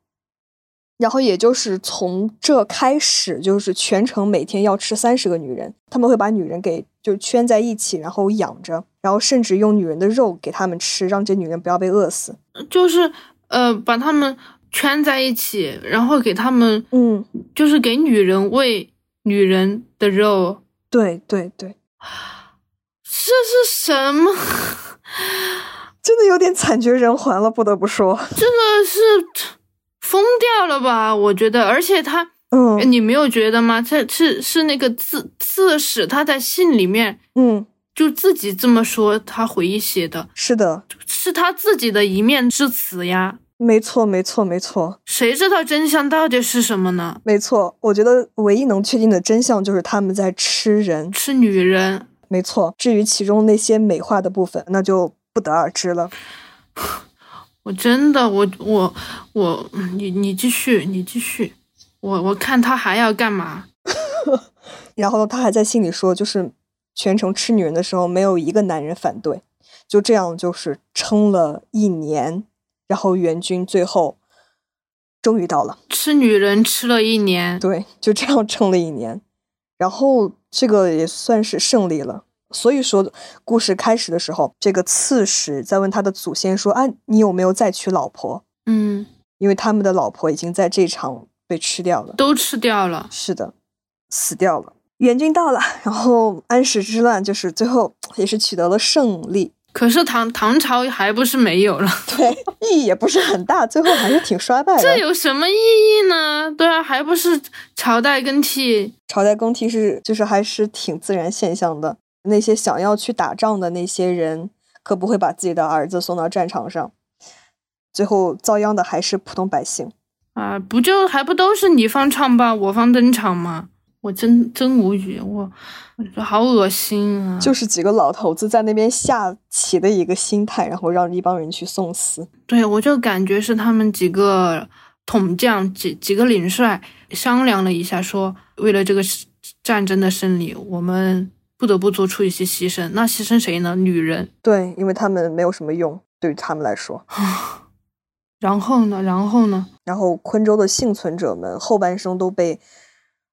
然后也就是从这开始，就是全程每天要吃三十个女人，他们会把女人给就圈在一起，然后养着，然后甚至用女人的肉给他们吃，让这女人不要被饿死。就是呃，把他们圈在一起，然后给他们，嗯，就是给女人喂女人的肉。对对对，这是什么？真的有点惨绝人寰了，不得不说，真的是。疯掉了吧？我觉得，而且他，嗯，你没有觉得吗？这是是那个刺刺史他在信里面，嗯，就自己这么说，他回忆写的，是的，是他自己的一面之词呀。没错，没错，没错。谁知道真相到底是什么呢？没错，我觉得唯一能确定的真相就是他们在吃人，吃女人。没错，至于其中那些美化的部分，那就不得而知了。我真的，我我我，你你继续，你继续，我我看他还要干嘛？然后他还在信里说，就是全程吃女人的时候，没有一个男人反对，就这样就是撑了一年，然后援军最后终于到了。吃女人吃了一年，对，就这样撑了一年，然后这个也算是胜利了。所以说，故事开始的时候，这个刺史在问他的祖先说：“啊，你有没有再娶老婆？”嗯，因为他们的老婆已经在这场被吃掉了，都吃掉了。是的，死掉了。援军到了，然后安史之乱就是最后也是取得了胜利。可是唐唐朝还不是没有了？对，意义也不是很大，最后还是挺衰败的。这有什么意义呢？对啊，还不是朝代更替？朝代更替是就是还是挺自然现象的。那些想要去打仗的那些人，可不会把自己的儿子送到战场上，最后遭殃的还是普通百姓啊！不就还不都是你方唱罢我方登场吗？我真真无语，我我好恶心啊！就是几个老头子在那边下棋的一个心态，然后让一帮人去送死。对，我就感觉是他们几个统将、几几个领帅商量了一下，说为了这个战争的胜利，我们。不得不做出一些牺牲，那牺牲谁呢？女人。对，因为他们没有什么用，对于他们来说。然后呢？然后呢？然后昆州的幸存者们后半生都被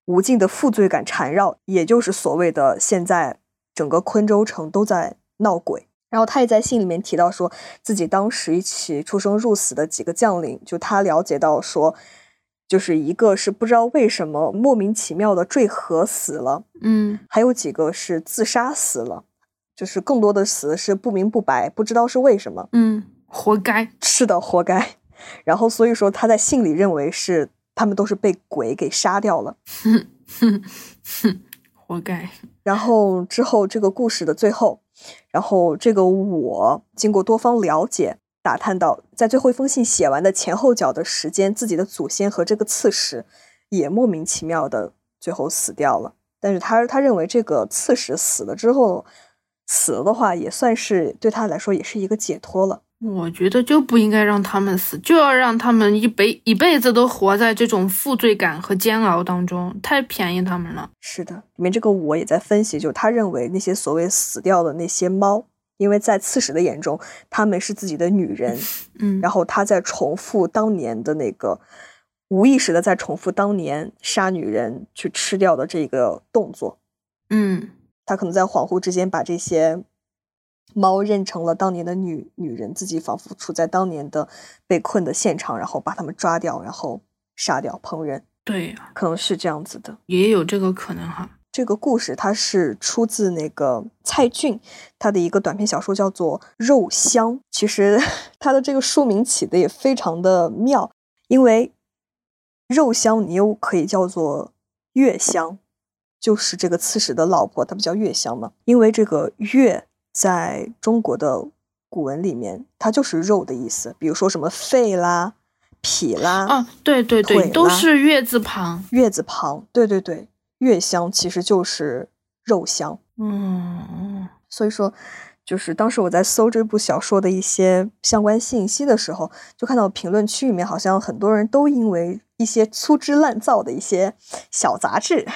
无尽的负罪感缠绕，也就是所谓的现在整个昆州城都在闹鬼。然后他也在信里面提到，说自己当时一起出生入死的几个将领，就他了解到说。就是一个是不知道为什么莫名其妙的坠河死了，嗯，还有几个是自杀死了，就是更多的死是不明不白，不知道是为什么，嗯，活该，是的，活该。然后所以说他在信里认为是他们都是被鬼给杀掉了，哼哼哼，活该。然后之后这个故事的最后，然后这个我经过多方了解。打探到，在最后一封信写完的前后脚的时间，自己的祖先和这个刺史也莫名其妙的最后死掉了。但是他他认为这个刺史死了之后，死了的话也算是对他来说也是一个解脱了。我觉得就不应该让他们死，就要让他们一辈一辈子都活在这种负罪感和煎熬当中，太便宜他们了。是的，里面这个我也在分析，就他认为那些所谓死掉的那些猫。因为在刺史的眼中，他们是自己的女人，嗯，然后他在重复当年的那个无意识的在重复当年杀女人去吃掉的这个动作，嗯，他可能在恍惚之间把这些猫认成了当年的女女人，自己仿佛处在当年的被困的现场，然后把他们抓掉，然后杀掉烹饪，对呀，可能是这样子的。也有这个可能哈。这个故事它是出自那个蔡骏他的一个短篇小说，叫做《肉香》。其实 他的这个书名起的也非常的妙，因为肉香你又可以叫做月香，就是这个刺史的老婆，她不叫月香嘛？因为这个月在中国的古文里面，它就是肉的意思，比如说什么肺啦、脾啦，啊，对对对，都是月字旁。月字旁，对对对，月香其实就是肉香。嗯，所以说，就是当时我在搜这部小说的一些相关信息的时候，就看到评论区里面好像很多人都因为一些粗制滥造的一些小杂志，《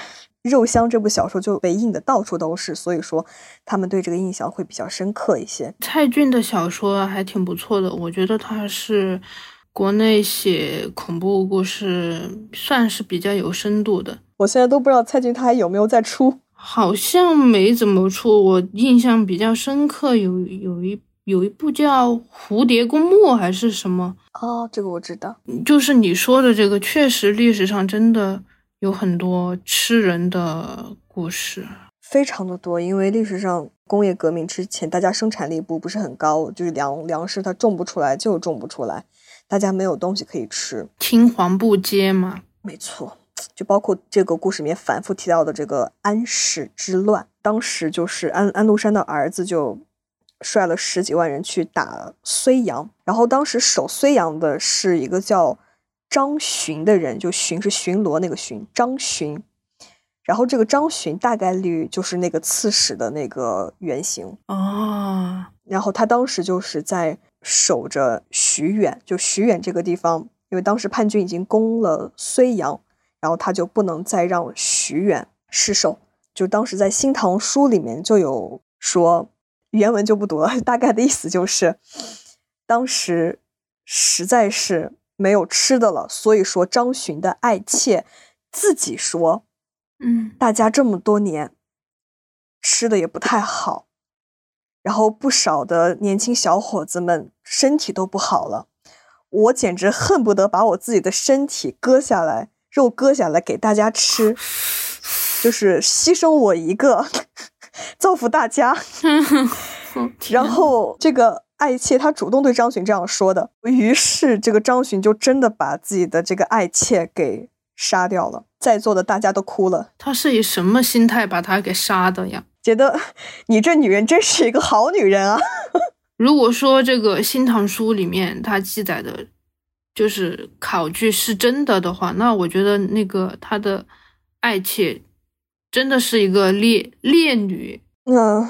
肉香》这部小说就被印的到处都是，所以说他们对这个印象会比较深刻一些。蔡骏的小说还挺不错的，我觉得他是国内写恐怖故事算是比较有深度的。我现在都不知道蔡骏他还有没有再出。好像没怎么出，我印象比较深刻，有有一有一部叫《蝴蝶公墓》还是什么，哦，这个我知道。就是你说的这个，确实历史上真的有很多吃人的故事。非常的多，因为历史上工业革命之前，大家生产力不不是很高，就是粮粮食它种不出来就种不出来，大家没有东西可以吃。青黄不接嘛，没错，就包括这个故事里面反复提到的这个安史之乱，当时就是安安禄山的儿子就率了十几万人去打睢阳，然后当时守睢阳的是一个叫张巡的人，就巡是巡逻那个巡，张巡。然后这个张巡大概率就是那个刺史的那个原型，哦，然后他当时就是在守着徐远，就徐远这个地方，因为当时叛军已经攻了睢阳，然后他就不能再让徐远失守。就当时在《新唐书》里面就有说，原文就不读了，大概的意思就是，当时实在是没有吃的了，所以说张巡的爱妾自己说，嗯，大家这么多年吃的也不太好，然后不少的年轻小伙子们身体都不好了，我简直恨不得把我自己的身体割下来，肉割下来给大家吃，就是牺牲我一个，造福大家。然后这个爱妾她主动对张巡这样说的，于是这个张巡就真的把自己的这个爱妾给杀掉了，在座的大家都哭了，他是以什么心态把他给杀的呀？觉得你这女人真是一个好女人啊！如果说这个《新唐书》里面它记载的，就是考据是真的的话，那我觉得那个他的爱妾真的是一个烈烈女。嗯，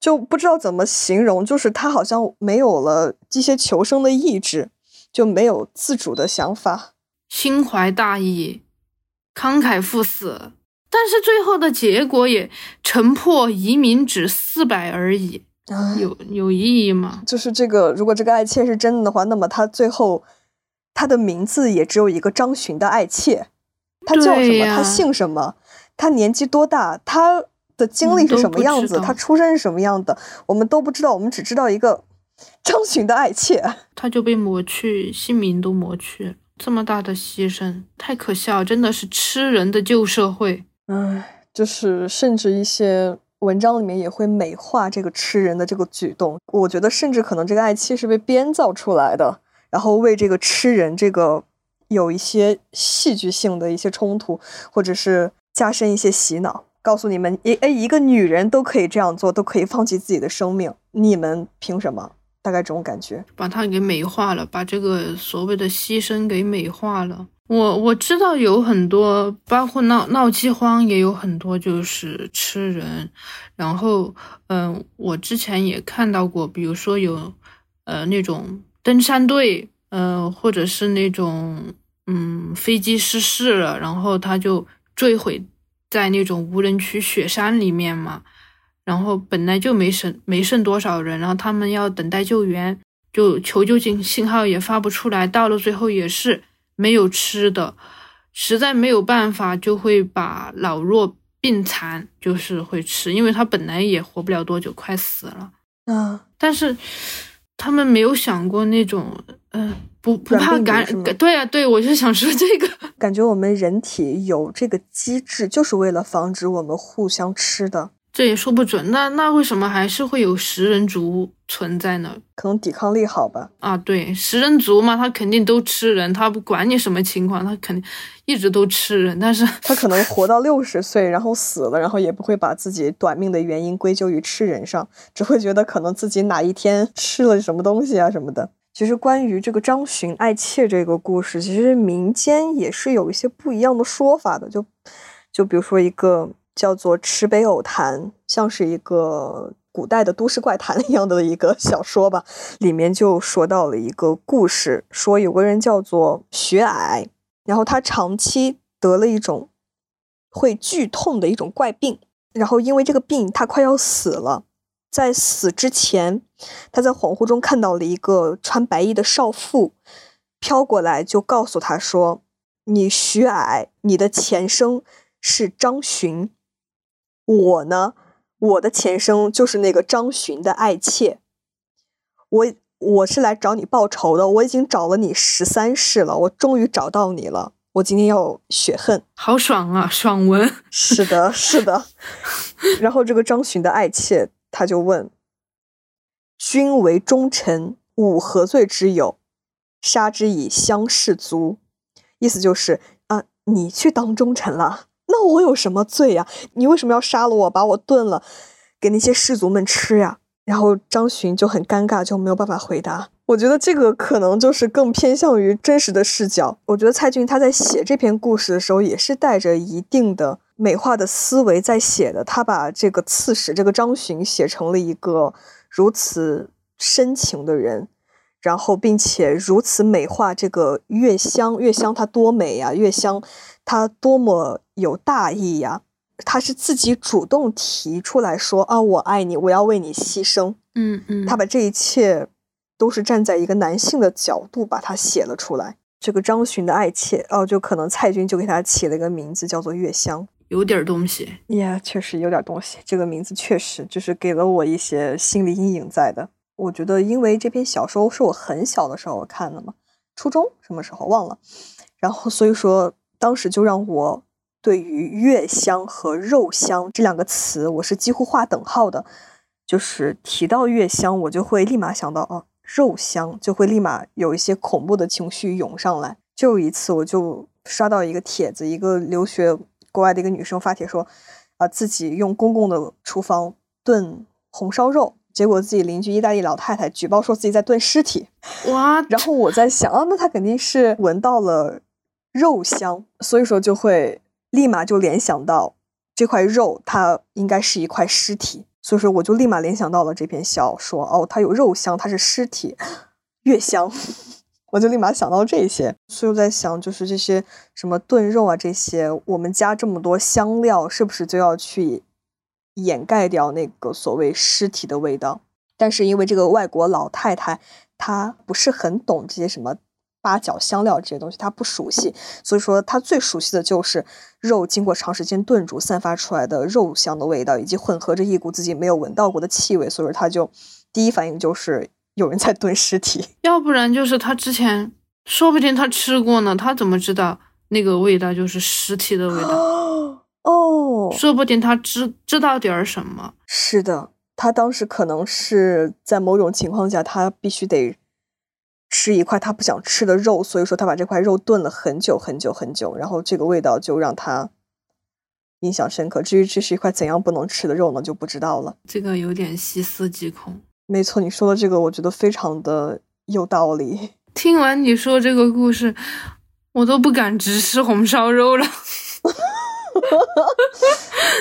就不知道怎么形容，就是她好像没有了一些求生的意志，就没有自主的想法。心怀大义，慷慨赴死，但是最后的结果也城破移民只四百而已，有有意义吗？就是这个，如果这个爱妾是真的的话，那么他最后她的名字也只有一个张巡的爱妾，他叫什么？对呀她姓什么？他年纪多大？他的经历是什么样子？不知道她出身是什么样的？我们都不知道，我们只知道一个张巡的爱妾。他就被抹去，姓名都抹去了，这么大的牺牲，太可笑，真的是吃人的旧社会。唉，就是甚至一些文章里面也会美化这个吃人的这个举动。我觉得，甚至可能这个爱妻是被编造出来的，然后为这个吃人这个有一些戏剧性的一些冲突，或者是加深一些洗脑，告诉你们，一哎一个女人都可以这样做，都可以放弃自己的生命，你们凭什么？大概这种感觉。把它给美化了，把这个所谓的牺牲给美化了。我我知道有很多，包括闹闹饥荒也有很多就是吃人，然后嗯、我之前也看到过，比如说有呃那种登山队，呃或者是那种嗯飞机失事了，然后他就坠毁在那种无人区雪山里面嘛。然后本来就没剩没剩多少人，然后他们要等待救援，就求救信信号也发不出来，到了最后也是没有吃的，实在没有办法就会把老弱病残就是会吃，因为他本来也活不了多久，快死了。嗯，但是他们没有想过那种，嗯、不不怕感病毒是吗？感，对啊，对我就想说这个，感觉我们人体有这个机制，就是为了防止我们互相吃的，这也说不准。那那为什么还是会有食人族存在呢？可能抵抗力好吧。啊，对，食人族嘛，他肯定都吃人，他不管你什么情况，他肯定一直都吃人。但是，他可能活到 六十岁，然后死了，然后也不会把自己短命的原因归咎于吃人上，只会觉得可能自己哪一天吃了什么东西啊什么的。其实关于这个张巡爱妾这个故事，其实民间也是有一些不一样的说法的。就就比如说一个叫做《池北偶谈》，像是一个古代的都市怪谈 一样的一个小说吧，里面就说到了一个故事，说有个人叫做徐矮，然后他长期得了一种会剧痛的一种怪病，然后因为这个病他快要死了，在死之前，他在恍惚中看到了一个穿白衣的少妇飘过来，就告诉他说：“你徐矮，你的前生是张巡，我呢，我的前生就是那个张巡的爱妾，我我是来找你报仇的，我已经找了你十三世了，我终于找到你了，我今天要雪恨。”好爽啊，爽文。是的，是的。然后这个张巡的爱妾，他就问：“君为忠臣，吾何罪之有？杀之以相士卒。”意思就是啊，你去当忠臣了，那我有什么罪呀？你为什么要杀了我，把我炖了，给那些士卒们吃呀？然后张巡就很尴尬，就没有办法回答。我觉得这个可能就是更偏向于真实的视角。我觉得蔡骏他在写这篇故事的时候，也是带着一定的美化的思维在写的。他把这个刺史这个张巡写成了一个如此深情的人，然后并且如此美化这个月香。月香她多美呀，月香她多么有大义呀。他是自己主动提出来说啊，我爱你，我要为你牺牲。嗯嗯，他把这一切都是站在一个男性的角度把它写了出来。这个张巡的爱妾哦，就可能蔡军就给他起了一个名字叫做月香。有点东西。呀、确实有点东西。这个名字确实就是给了我一些心理阴影在的。我觉得，因为这篇小说是我很小的时候看的嘛，初中什么时候忘了，然后所以说当时就让我对于月香和肉香这两个词，我是几乎划等号的。就是提到月香，我就会立马想到哦，肉香，就会立马有一些恐怖的情绪涌上来。就有一次，我就刷到一个帖子，一个留学国外的一个女生发帖说，啊、自己用公共的厨房炖红烧肉，结果自己邻居意大利老太太举报说自己在炖尸体。哇，然后我在想，啊，那她肯定是闻到了肉香，所以说就会立马就联想到这块肉，它应该是一块尸体，所以说我就立马联想到了这篇小说，哦，它有肉香，它是尸体，月香，我就立马想到这些，所以我在想，就是这些什么炖肉啊这些，我们加这么多香料，是不是就要去掩盖掉那个所谓尸体的味道？但是因为这个外国老太太她不是很懂这些什么八角香料这些东西，他不熟悉，所以说他最熟悉的就是肉经过长时间炖煮散发出来的肉香的味道，以及混合着一股自己没有闻到过的气味，所以说他就第一反应就是有人在炖尸体。要不然就是他之前，说不定他吃过呢，他怎么知道那个味道就是尸体的味道？哦，说不定他知知道点儿什么。是的，他当时可能是在某种情况下，他必须得吃一块他不想吃的肉，所以说他把这块肉炖了很久很久很久，然后这个味道就让他印象深刻。至于这是一块怎样不能吃的肉呢，就不知道了。这个有点细思极恐。没错，你说的这个，我觉得非常的有道理。听完你说这个故事，我都不敢直吃红烧肉了。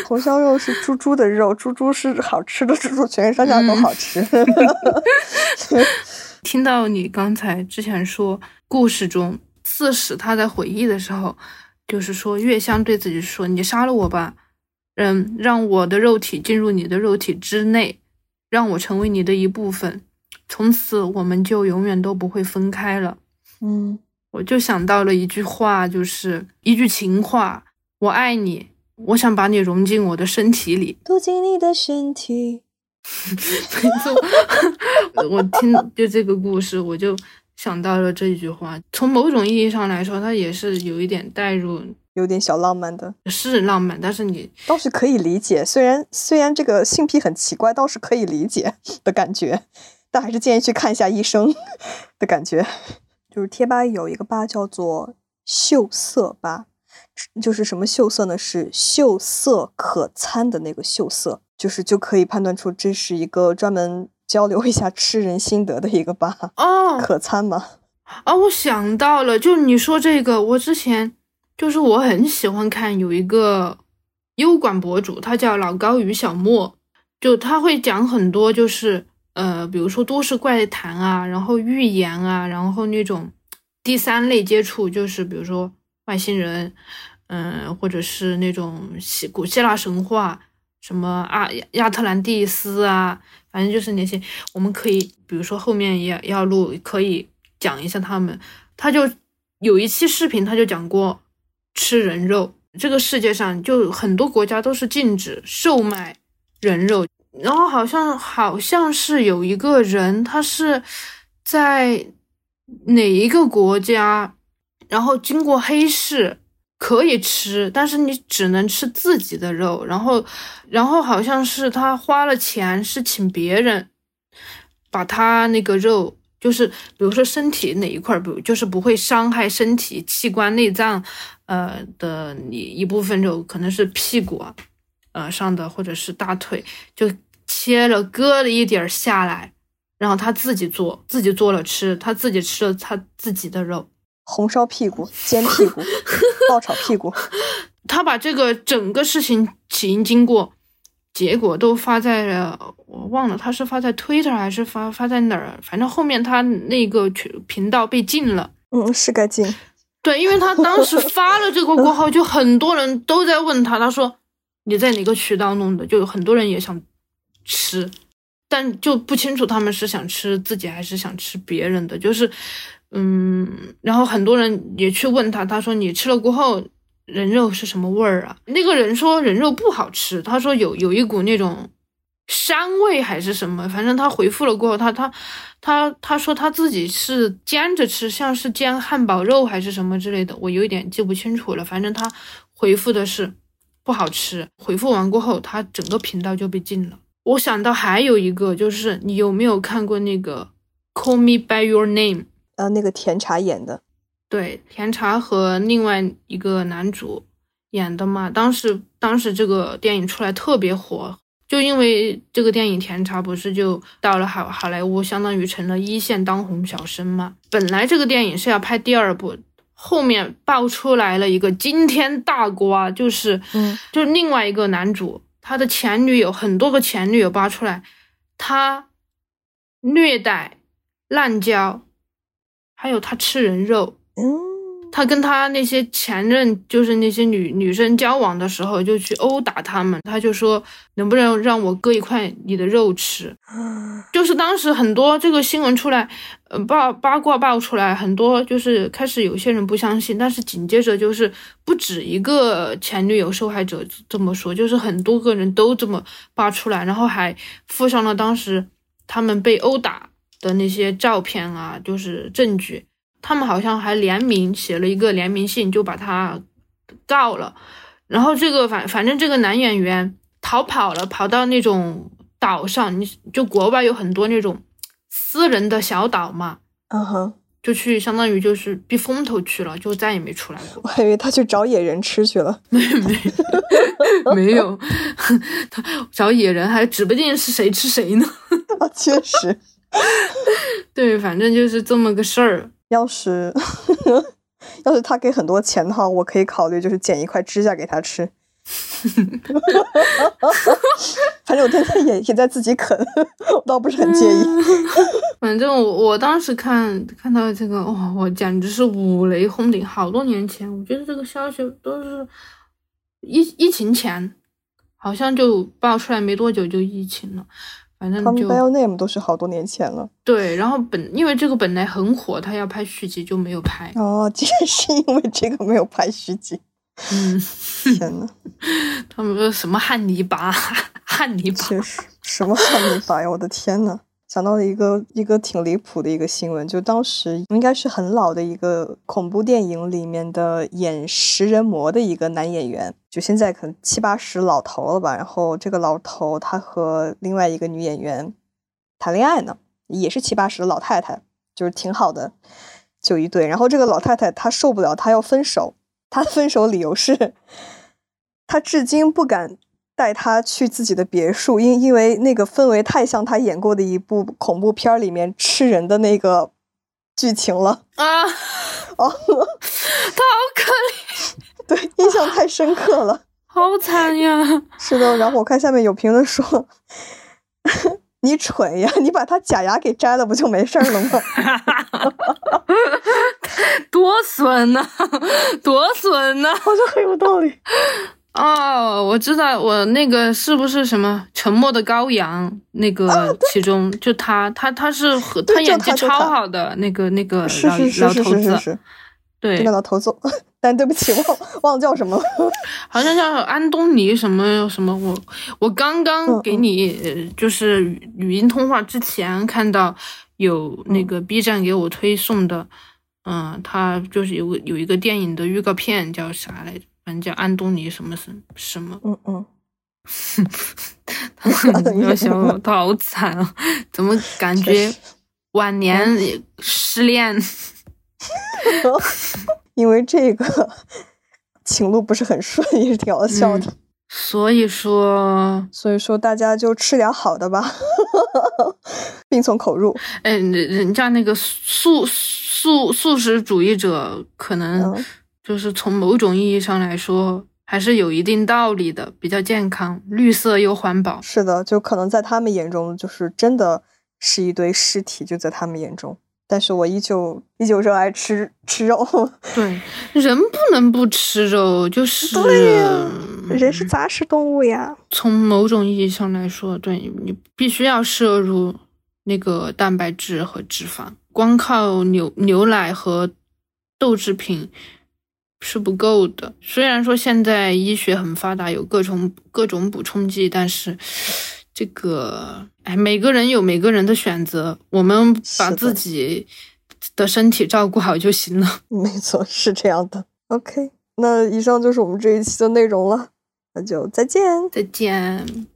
红烧肉是猪猪的肉，猪猪是好吃的，猪猪全身上下都好吃。听到你刚才之前说，故事中刺史他在回忆的时候，就是说月香对自己说：“你杀了我吧，嗯，让我的肉体进入你的肉体之内，让我成为你的一部分，从此我们就永远都不会分开了。嗯，我就想到了一句话，就是一句情话：我爱你，我想把你融进我的身体里。躲进你的身体。没错，我听就这个故事，我就想到了这一句话。从某种意义上来说，它也是有一点带入，有点小浪漫的，是浪漫，但是你倒是可以理解。虽然虽然这个性癖很奇怪，倒是可以理解的感觉，但还是建议去看一下医生的感觉。就是贴吧有一个吧叫做秀色吧，就是什么秀色呢？是秀色可餐的那个秀色。就是就可以判断出这是一个专门交流一下吃人心得的一个吧哦，可餐吗？啊，我想到了，就你说这个，我之前就是我很喜欢看有一个优管博主，他叫老高与小莫，就他会讲很多，就是呃，比如说都市怪谈啊，然后预言啊，然后那种第三类接触，就是比如说外星人，嗯，或者是那种希古希腊神话。什么阿亚特兰蒂斯啊，反正就是那些，我们可以，比如说后面也要录，可以讲一下他们。他就有一期视频，他就讲过吃人肉。这个世界上就很多国家都是禁止售卖人肉，然后好像好像是有一个人，他是在哪一个国家，然后经过黑市。可以吃，但是你只能吃自己的肉。然后，然后好像是他花了钱，是请别人把他那个肉，就是比如说身体哪一块，不就是不会伤害身体器官内脏，呃的你一部分肉，可能是屁股啊，呃上的或者是大腿，就切了割了一点下来，然后他自己做，自己做了吃，他自己吃了他自己的肉。红烧屁股、煎屁股、爆炒屁股，他把这个整个事情起因、经过、结果都发在了，我忘了他是发在 Twitter 还是发发在哪儿，反正后面他那个频道被禁了。嗯，是该禁。对，因为他当时发了这个过后，就很多人都在问他，他说你在哪个渠道弄的？就有很多人也想吃，但就不清楚他们是想吃自己还是想吃别人的，就是。嗯，然后很多人也去问他，他说你吃了过后人肉是什么味儿啊？那个人说人肉不好吃，他说有有一股那种膻味还是什么，反正他回复了过后，他他他他说他自己是煎着吃，像是煎汉堡肉还是什么之类的，我有一点记不清楚了。反正他回复的是不好吃。回复完过后，他整个频道就被禁了。我想到还有一个，就是你有没有看过那个《Call Me by Your Name》？呃，那个甜茶演的，对，甜茶和另外一个男主演的嘛。当时，当时这个电影出来特别火，就因为这个电影，甜茶不是就到了好好莱坞，相当于成了一线当红小生嘛。本来这个电影是要拍第二部，后面爆出来了一个惊天大瓜，就是，嗯，就是另外一个男主，他的前女友很多个前女友扒出来，他虐待、滥交。还有他吃人肉，嗯，他跟他那些前任，就是那些女女生交往的时候，就去殴打他们。他就说，能不能让我割一块你的肉吃？就是当时很多这个新闻出来，呃，八八卦爆出来，很多就是开始有些人不相信，但是紧接着就是不止一个前女友受害者这么说，就是很多个人都这么扒出来，然后还附上了当时他们被殴打。的那些照片啊，就是证据。他们好像还联名写了一个联名信，就把他告了。然后这个反反正这个男演员逃跑了，跑到那种岛上，你就国外有很多那种私人的小岛嘛，嗯哼，就去相当于就是避风头去了，就再也没出来过。我还以为他去找野人吃去了，没没 没有，他找野人还指不定是谁吃谁呢。啊，确实。对，反正就是这么个事儿。要是要是他给很多钱的话，我可以考虑就是剪一块指甲给他吃。反正我天天也也在自己啃，我倒不是很介意。反正我我当时看看到这个，哇，我简直是五雷轰顶。好多年前，我觉得这个消息都是疫疫情前好像就爆出来没多久就疫情了，反正就 Call Me by Your Name 都是好多年前了。对，然后本因为这个本来很火，他要拍续集就没有拍。哦，竟然是因为这个没有拍续集。嗯，天呐，他们说什么汉尼拔，汉尼拔，确实什么汉尼拔呀！我的天呐，想到了一个一个挺离谱的一个新闻，就当时应该是很老的一个恐怖电影里面的演食人魔的一个男演员，就现在可能七八十老头了吧。然后这个老头他和另外一个女演员谈恋爱呢，也是七八十的老太太，就是挺好的，就一对。然后这个老太太她受不了，她要分手。她分手理由是，她至今不敢带他去自己的别墅，因因为那个氛围太像他演过的一部恐怖片里面吃人的那个剧情了啊！哦，他好可怜，对，印象太深刻了，好惨呀！是的，然后我看下面有评论说。你蠢呀！你把他假牙给摘了，不就没事了吗？多损呐，多损呐！好像很有道理。哦，我知道，我那个是不是什么《沉默的羔羊》那个其中就他，他他是和他演技超好的那个那个老老头子，对，那个老头子。但对不起，忘忘了叫什么了，好像叫安东尼什么什么。我我刚刚给你就是语音通话之前看到有那个 B 站给我推送的，嗯，他就是有有一个电影的预告片，叫啥来着？反正叫安东尼什么什什么。嗯嗯。要想我 他好惨啊！怎么感觉晚年失恋？因为这个情路不是很顺，也是挺好笑的。所以说，所以说大家就吃点好的吧，病从口入。哎，人人家那个素素素食主义者，可能就是从某种意义上来说，还是有一定道理的，比较健康，绿色又环保。是的，就可能在他们眼中，就是真的是一堆尸体，就在他们眼中。但是我依旧依旧热爱吃吃肉。对，人不能不吃肉，就是对呀，人是杂食动物呀。从某种意义上来说，对你必须要摄入那个蛋白质和脂肪，光靠牛牛奶和豆制品是不够的。虽然说现在医学很发达，有各种各种补充剂，但是。这个，哎，每个人有每个人的选择，我们把自己的身体照顾好就行了。没错，是这样的。OK，那以上就是我们这一期的内容了，那就再见，再见。